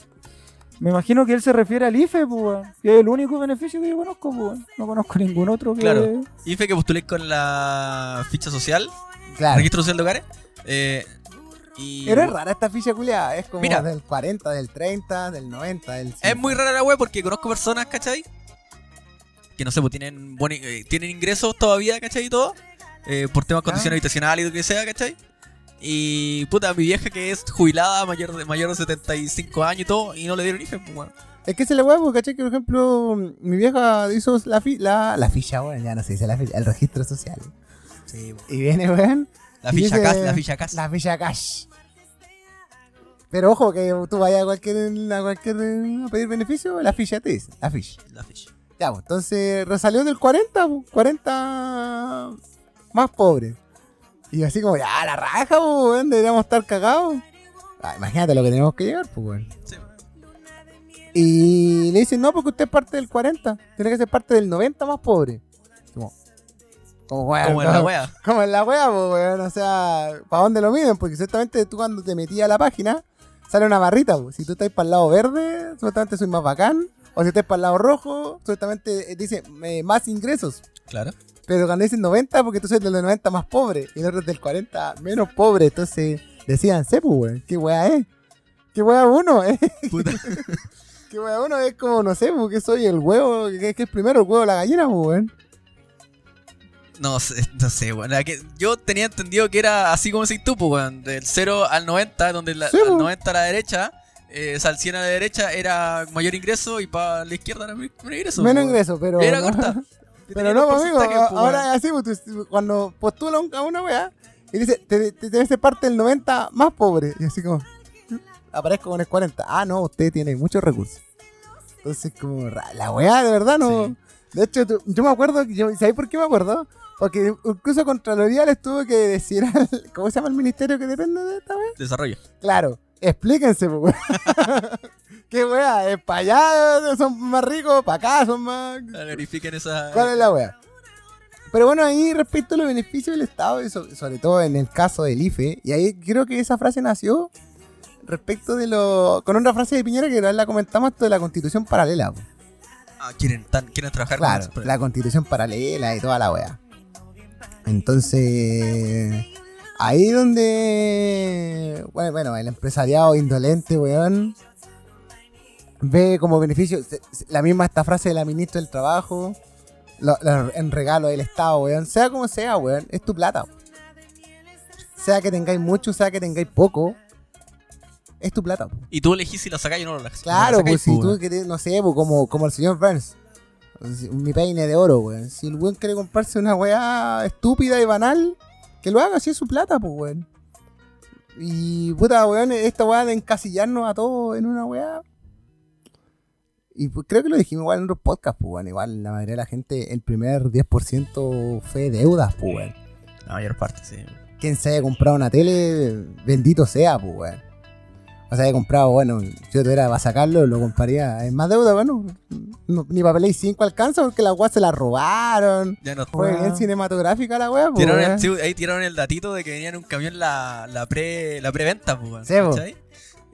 Me imagino que él se refiere al IFE, pues. Que es el único beneficio que yo conozco, pues. No conozco ningún otro que. Claro. Y fue que postulé con la ficha social, Claro. registro social de hogares. Eh, y Pero es rara esta ficha culiada. Es como Mira. del 40, del 30, del 90, del. Es muy rara la web porque conozco personas, ¿cachai? Que no sé, pues tienen, buen, eh, tienen ingresos todavía, ¿cachai? Y todo. eh, por temas de Ah. habitacional y lo que sea, ¿cachai? Y puta, mi vieja que es jubilada, mayor de, mayor de 75 años y todo, y no le dieron hija, pues bueno. Es que se le huevo, ¿cachai? Que por ejemplo, mi vieja hizo la, fi- la, la ficha, weón. Ya no se dice la ficha, el registro social. Y viene, weón. La ficha dice- CAS, la ficha CAS. La ficha cash. Pero ojo, que tú vayas a cualquier, a cualquier a pedir beneficio, la ficha te dice, la ficha. La ficha. Ya, pues, entonces resalió del 40, pues, 40 más pobre. Y así como, ya, la raja, weón, deberíamos estar cagados. Ah, imagínate lo que tenemos que llegar, pues, weón. Sí. Y le dicen, no, porque usted es parte del 40, tiene que ser parte del 90 más pobre. Como, como, weón, Como en *laughs* la wea. como en la wea, pues, weón. O sea, ¿para dónde lo miden? Porque supuestamente tú cuando te metías a la página, sale una barrita, pues. Si tú estás para el lado verde, supuestamente soy más bacán. O si estás para el lado rojo, supuestamente eh, dice eh, más ingresos. Claro. Pero cuando dicen 90, porque tú eres del 90 más pobre. Y el otro es del 40 menos pobre. Entonces, decían, pues, weón. ¿Qué wea es? ¿Qué wea uno, *laughs* eh? Puta. *laughs* ¿Qué weón, uno es como, no sé, porque soy el huevo, que, es primero el huevo o la gallina, pues, weón. No sé, no sé, weón. Yo tenía entendido que era así como si tú, pues, weón. Del 0 al 90, donde la, Sí, al po. 90 a la derecha, eh, o sea, al 100 a la derecha era mayor ingreso y para la izquierda era menor ingreso. Menos weón. ingreso, pero. Era no. corta. *laughs* Pero no, amigo, ahora es así, pues, cuando postula a una weá y dice, te, te, te hace parte del 90 más pobre. Y así como, aparezco con el 40. Ah, no, usted tiene muchos recursos. Entonces, como, la weá, de verdad, no. Sí. De hecho, tú- yo me acuerdo, yo, ¿sabéis por qué me acuerdo? Porque incluso Contraloría les tuvo que decir al, ¿cómo se llama el ministerio que depende de esta weá? Desarrollo. Claro, explíquense, pues, weá. *laughs* ¿Qué weá? ¿Es para allá son más ricos? ¿Para acá son más...? Verifiquen esa. ¿Cuál es la wea? Pero bueno, ahí respecto a los beneficios del Estado, y sobre todo en el caso del IFE, y ahí creo que esa frase nació respecto de lo. con otra frase de Piñera que la comentamos esto de la constitución paralela. po. Ah, quieren, tan- quieren trabajar Claro, con la constitución paralela y toda la wea. Entonces. Ahí donde. Bueno, bueno, el empresariado indolente, weón. Ve como beneficio. La misma esta frase de la ministra del Trabajo. lo- lo- en regalo del Estado, weón. Sea como sea, weón. Es tu plata. Sea que tengáis mucho, sea que tengáis poco. Es tu plata. Y tú elegís si la sacáis o no la sacáis. Claro, pues si tú querés, no sé, pues, como, como el señor Burns. Mi peine de oro, weón. Si el weón quiere comprarse una weá estúpida y banal, que lo haga, si es su plata, pues, weón. Y puta, weón, esta weá de encasillarnos a todos en una weá. Y pues, creo que lo dijimos igual en otros podcasts, pues, weón. Igual la mayoría de la gente, el primer 10% fue deudas, pues, weón. La mayor parte, sí. Quien se haya comprado una tele, bendito sea, pues, weón. O sea, haya comprado, bueno, si yo tuviera para sacarlo, lo compraría en más deuda, bueno. no- ni para Play 5 alcanza porque la weá se la robaron. Ya no. Fue bien cinematográfica la weá, pues, Tiraron el, ahí tiraron el datito de que venía en un camión la, la pre la preventa, pues, Sí. ¿cachai?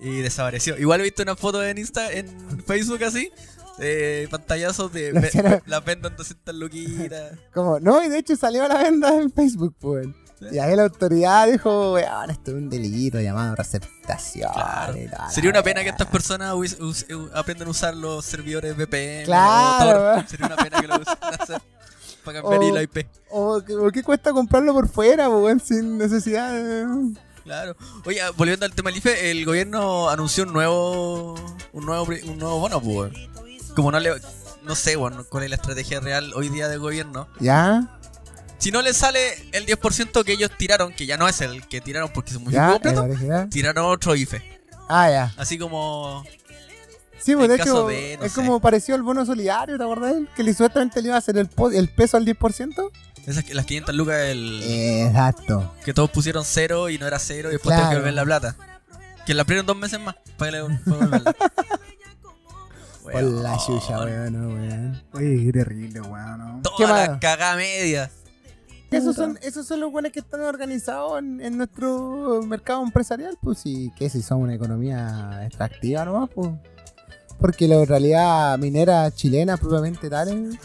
Y desapareció. Igual he visto una foto en Insta, en Facebook así, de pantallazos de ve- escena- la vendan 200 luquitas. *laughs* Como, no, y de hecho salió a la venda en Facebook, pues. Sí. Y ahí la autoridad dijo, weón, esto es un delito llamado receptación. Claro. Sería una pena que estas personas us- aprendan a usar los servidores VPN. Claro, Tor. Sería una pena que lo usen hacer para cambiar *laughs* O- la IP. O, que- o qué cuesta comprarlo por fuera, pues, weón, sin necesidad de... Claro. Oye, ah, volviendo al tema del IFE, el gobierno anunció un nuevo un nuevo un nuevo bono, pues. Como no le no sé, bueno, cuál es la estrategia real hoy día del gobierno. ¿Ya? Si no le sale el 10% que ellos tiraron, que ya no es el que tiraron porque se. ¿El completo, tiraron otro IFE. Ah, ya. Así como Sí, pues de hecho, de, no es sé. como pareció el bono solidario, ¿te acordás? Que le supuestamente le iba a hacer el, el peso al 10%. Esas que- las 500 lucas el, Exacto. que todos pusieron cero y no era cero y después Claro. tuvieron que devolver la plata. Que la abrieron dos meses más para que le para devolverla. *laughs* Por Weón. la chucha, weón, no, weón. Oye, qué terrible, weón. ¿no? Toda ¿Qué la cagada media. Esos son, esos son los buenos que están organizados en, en nuestro mercado empresarial, pues sí, que si son una economía extractiva nomás, pues. Porque la realidad minera chilena propiamente tal es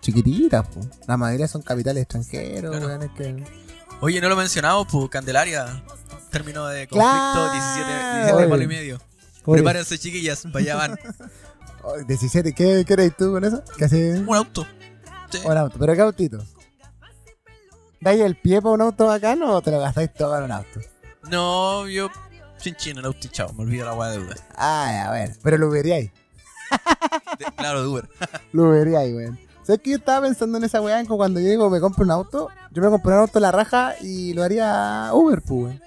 chiquitita, pues. La mayoría son capitales extranjeros, Claro. weón, es que... Oye, no lo mencionamos, pues Candelaria. Término de conflicto, Claro. 17, 17 palo y medio. Oye, Prepárense, chiquillas, para allá van. *laughs* Oh, 17, ¿qué, qué eres tú con eso? ¿Qué haces? Un auto. Sí. Un auto, pero ¿qué autito? ¿Dais el pie para un auto bacano o te lo gastáis todo en un auto? No, yo. Chin chin, el auto y chao. Me olvido la weá de Uber. Ah, a ver, pero lo veríais. Claro, de Uber. *laughs* Lo veríais, weón. ¿Sabes que yo estaba pensando en esa weá? Cuando yo digo me compro un auto, yo me compro un auto en la raja y lo haría Uber, pues, weón.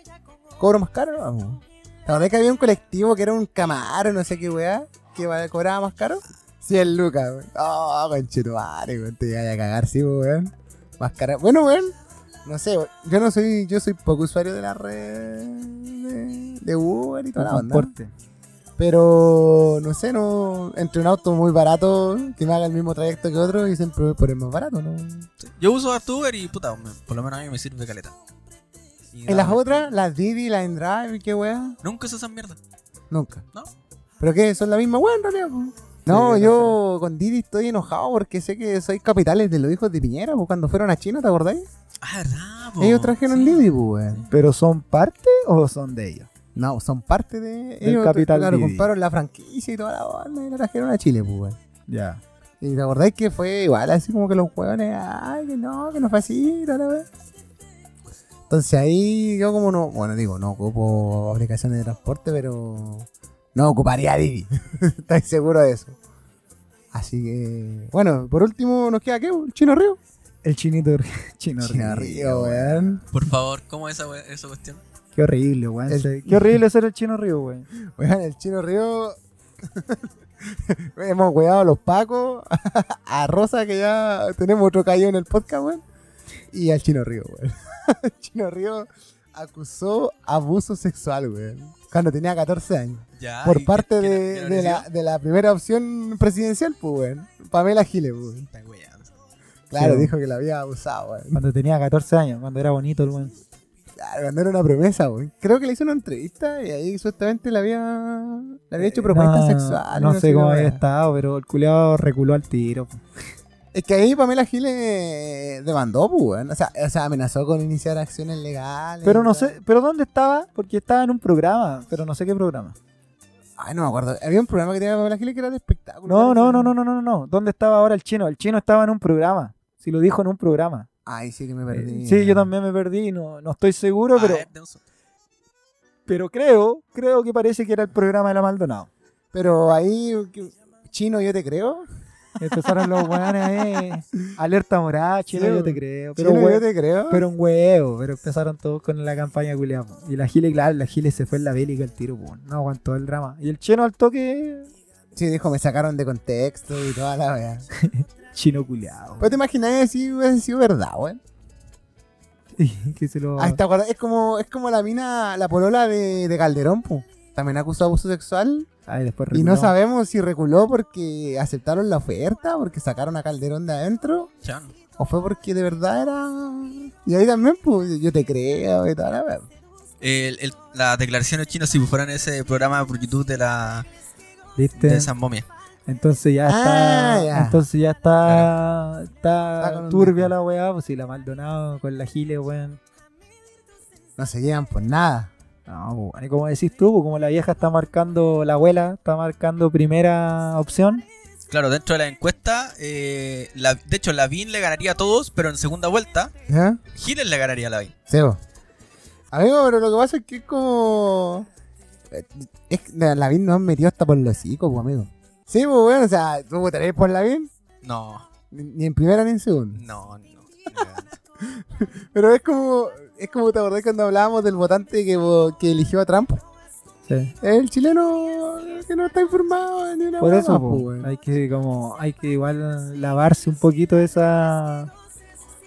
¿Cobro más caro? No, weón. ¿La verdad que había un colectivo que era un Camaro, no sé qué weá, que cobraba más caro? 100 lucas, weón. Oh, conchetumare, weón. Te iba a cagar, sí, weón. Más cara. Bueno, weón. No sé, weón. yo no soy, yo soy poco usuario de la red de, de Uber y toda la onda. transporte. Pero no sé, no. Entre un auto muy barato que me haga el mismo trayecto que otro y siempre voy por el más barato, ¿no? Sí. Yo uso harto Uber y puta, por lo menos a mí me sirve caleta. Y En las otras, las Didi, las InDrive y qué weá, Nunca uso esa mierda. nunca. ¿No? ¿Pero qué? ¿Son la misma weá en realidad? No, Sí, yo con Didi estoy enojado porque sé que soy capitales de los hijos de Piñera, pues cuando fueron a China, ¿te acordáis? Ah, verdad. Ellos trajeron Sí. Didi, pues weón. ¿Pero son parte o son de ellos? No, son parte de. Del ellos, Capital Claro, Didi. compraron la franquicia y toda la banda y la trajeron a Chile, pues, weón. Ya. Y te acordáis que fue igual, así como que los hueones, ay, que no, que no fue así, toda la vez. Entonces ahí yo como no, bueno digo, no ocupo aplicaciones de transporte, pero no ocuparía Didi. *laughs* ¿Estáis seguro de eso? Así que, bueno, por último nos queda qué, Chino Río. El chinito *laughs* Chino, Chino Río, Río, weón. Por favor, ¿cómo es esa, esa cuestión? Qué horrible, weón. El- Qué horrible ser el Chino Río, weón. *laughs* Weón, el Chino Río. *laughs* Hemos cuidado a los Pacos, *laughs* a Rosa, que ya tenemos otro caído en el podcast, weón. Y al Chino Río, weón. El Chino Río acusó abuso sexual, weón. Cuando tenía 14 años. Ya, por ¿y parte qué- de, qué le de la, pareció? de la primera opción presidencial, pues, weón. Pamela Giles, weón. Está weyando. Claro, Sí. dijo que la había abusado, weón. Cuando tenía 14 años, cuando era bonito el weón. Claro, cuando era una promesa, weón. Creo que le hizo una entrevista y ahí supuestamente le había, le había hecho propuestas No, sexuales. No, sé cómo había estado, pero el culiado reculó al tiro. Es que ahí Pamela Giles demandó, pues. O sea, o sea, amenazó con iniciar acciones legales. Pero no sé, ¿pero dónde estaba? Porque estaba en un programa, pero no sé qué programa. Ay, no me acuerdo. Había un programa que tenía Pamela Giles que era de espectáculo. No, no, no, no, no, no, no. ¿Dónde estaba ahora el chino? El chino estaba en un programa. Si lo dijo en un programa. Ay, sí que me Eh, perdí. Sí, yo también me perdí, no, no estoy seguro, pero, A ver, un segundo. pero creo, creo que parece que era el programa de la Maldonado. Pero ahí, chino, yo te creo. Empezaron los weones ahí, *laughs* alerta morada, chino, Sí, yo te creo. Pero, Chino, yo te creo. pero un huevo, pero empezaron todos con la campaña culiada. Y la Gile, claro, la Gile se fue en la bélica el tiro, po. no aguantó el drama. Y el chino al toque, Sí, dijo, me sacaron de contexto y toda la wea. *laughs* chino culiado. ¿Pues te imaginas si hubiese sido verdad, weón? *laughs* que se lo... Ah, ¿te acuerdas? Es como, es como la mina, la polola de, de Calderón, pu. También acusó de abuso sexual. Ay, después Y no sabemos si reculó porque aceptaron la oferta, porque sacaron a Calderón de adentro, Chan. o fue porque de verdad era. Y ahí también, pues, yo te creo y toda la wea. El- el- las declaraciones chinas si fueran ese programa por YouTube de la ¿Viste? de esa momia. Entonces ya Ah, está. ya. Entonces ya está. Está turbia la weá. Pues si la Maldonado con la Gile, weón. No se llevan por nada. No, pues, bueno, y como decís tú, pues, como la vieja está marcando, la abuela está marcando primera opción. Claro, dentro de la encuesta, eh, la- de hecho, Lavín le ganaría a todos, pero en segunda vuelta. Giles le ganaría a Lavín. Sebo. Amigo, pero lo que pasa es que es como. Es que la VIN nos han metido hasta por los pues, amigo. Sí, pues, bueno, o sea, ¿tú votarías por la VIN? No, Ni en primera ni en segunda. no, no. *laughs* Pero es como. Es como te acordás cuando hablábamos del votante que, que eligió a Trump. Sí. El chileno que no está informado ni una Por eso, po, pues, hay que como, hay que igual lavarse un poquito de esa,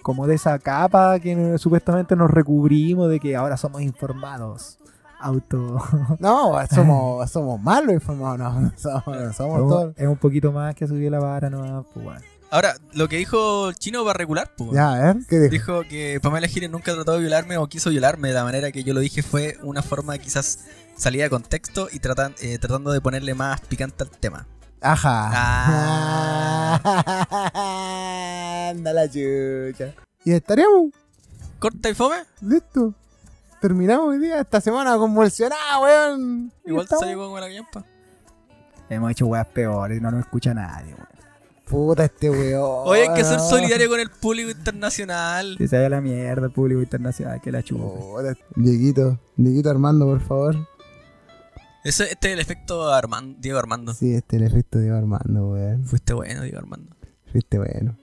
como de esa capa que supuestamente nos recubrimos de que ahora somos informados, auto, *laughs* No, somos, somos malos informados, no, *laughs* somos, no somos todos. es un poquito más que subir la vara, no, pues bueno. Ahora, lo que dijo el chino va a regular, pues. Ya, a ver, ¿qué dijo? Dijo que Pamela Giles nunca trató de violarme o quiso violarme. De la manera que yo lo dije fue una forma quizás salida de contexto y tratan- eh, tratando de ponerle más picante al tema. Ajá. Ah. *laughs* Anda la chucha. Y estaríamos, Corta y fome, listo. Terminamos hoy día, esta semana convulsionada, weón. igual llegó con la guiampa. Hemos hecho weas peores, no nos escucha nadie, weón. Puta este weón. Hoy hay que ser solidario con el público internacional. Que se vaya la mierda el público internacional, que la chupa. Puta, Dieguito, Dieguito Armando, por favor. Ese, este es el efecto Armando, Diego Armando. Sí, este es el efecto de Diego Armando, weón. Fuiste bueno, Diego Armando. Fuiste bueno.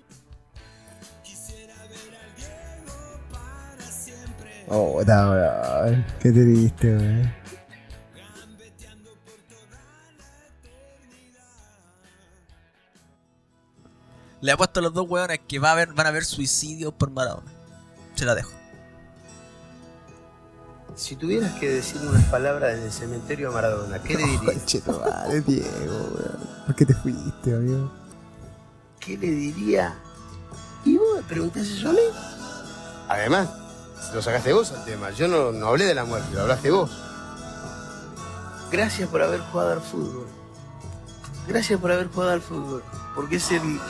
Oh, puta, weón. Qué triste, weón. Le ha puesto a los dos hueones que va a haber, van a haber suicidios por Maradona. Se la dejo. Si tuvieras que decirme unas palabras en el cementerio a Maradona, ¿qué le *laughs* dirías? Conchetumare, Diego, weón. ¿Por qué te fuiste, amigo? ¿Qué le diría? ¿Y vos me preguntás eso a mí? Además, lo sacaste vos al tema. Yo no, no hablé de la muerte, lo hablaste vos. Gracias por haber jugado al fútbol. Gracias por haber jugado al fútbol. Porque es el,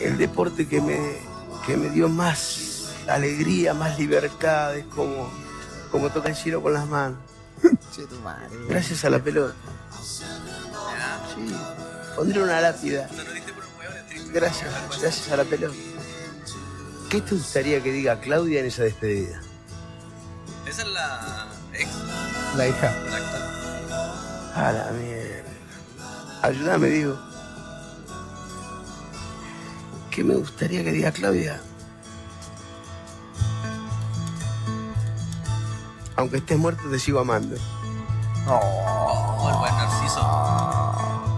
el deporte que me, que me dio más alegría, más libertad. Es como, como toca el cielo con las manos. *laughs* Gracias a la pelota. Sí. Pondré una lápida. Gracias, gracias a la pelota. ¿Qué te gustaría que diga Claudia en esa despedida? Esa es la ex, La hija. la actual. A la mierda. Ayúdame, digo. ¿Qué me gustaría que diga Claudia? Aunque estés muerto, te sigo amando. Oh, el buen Narciso.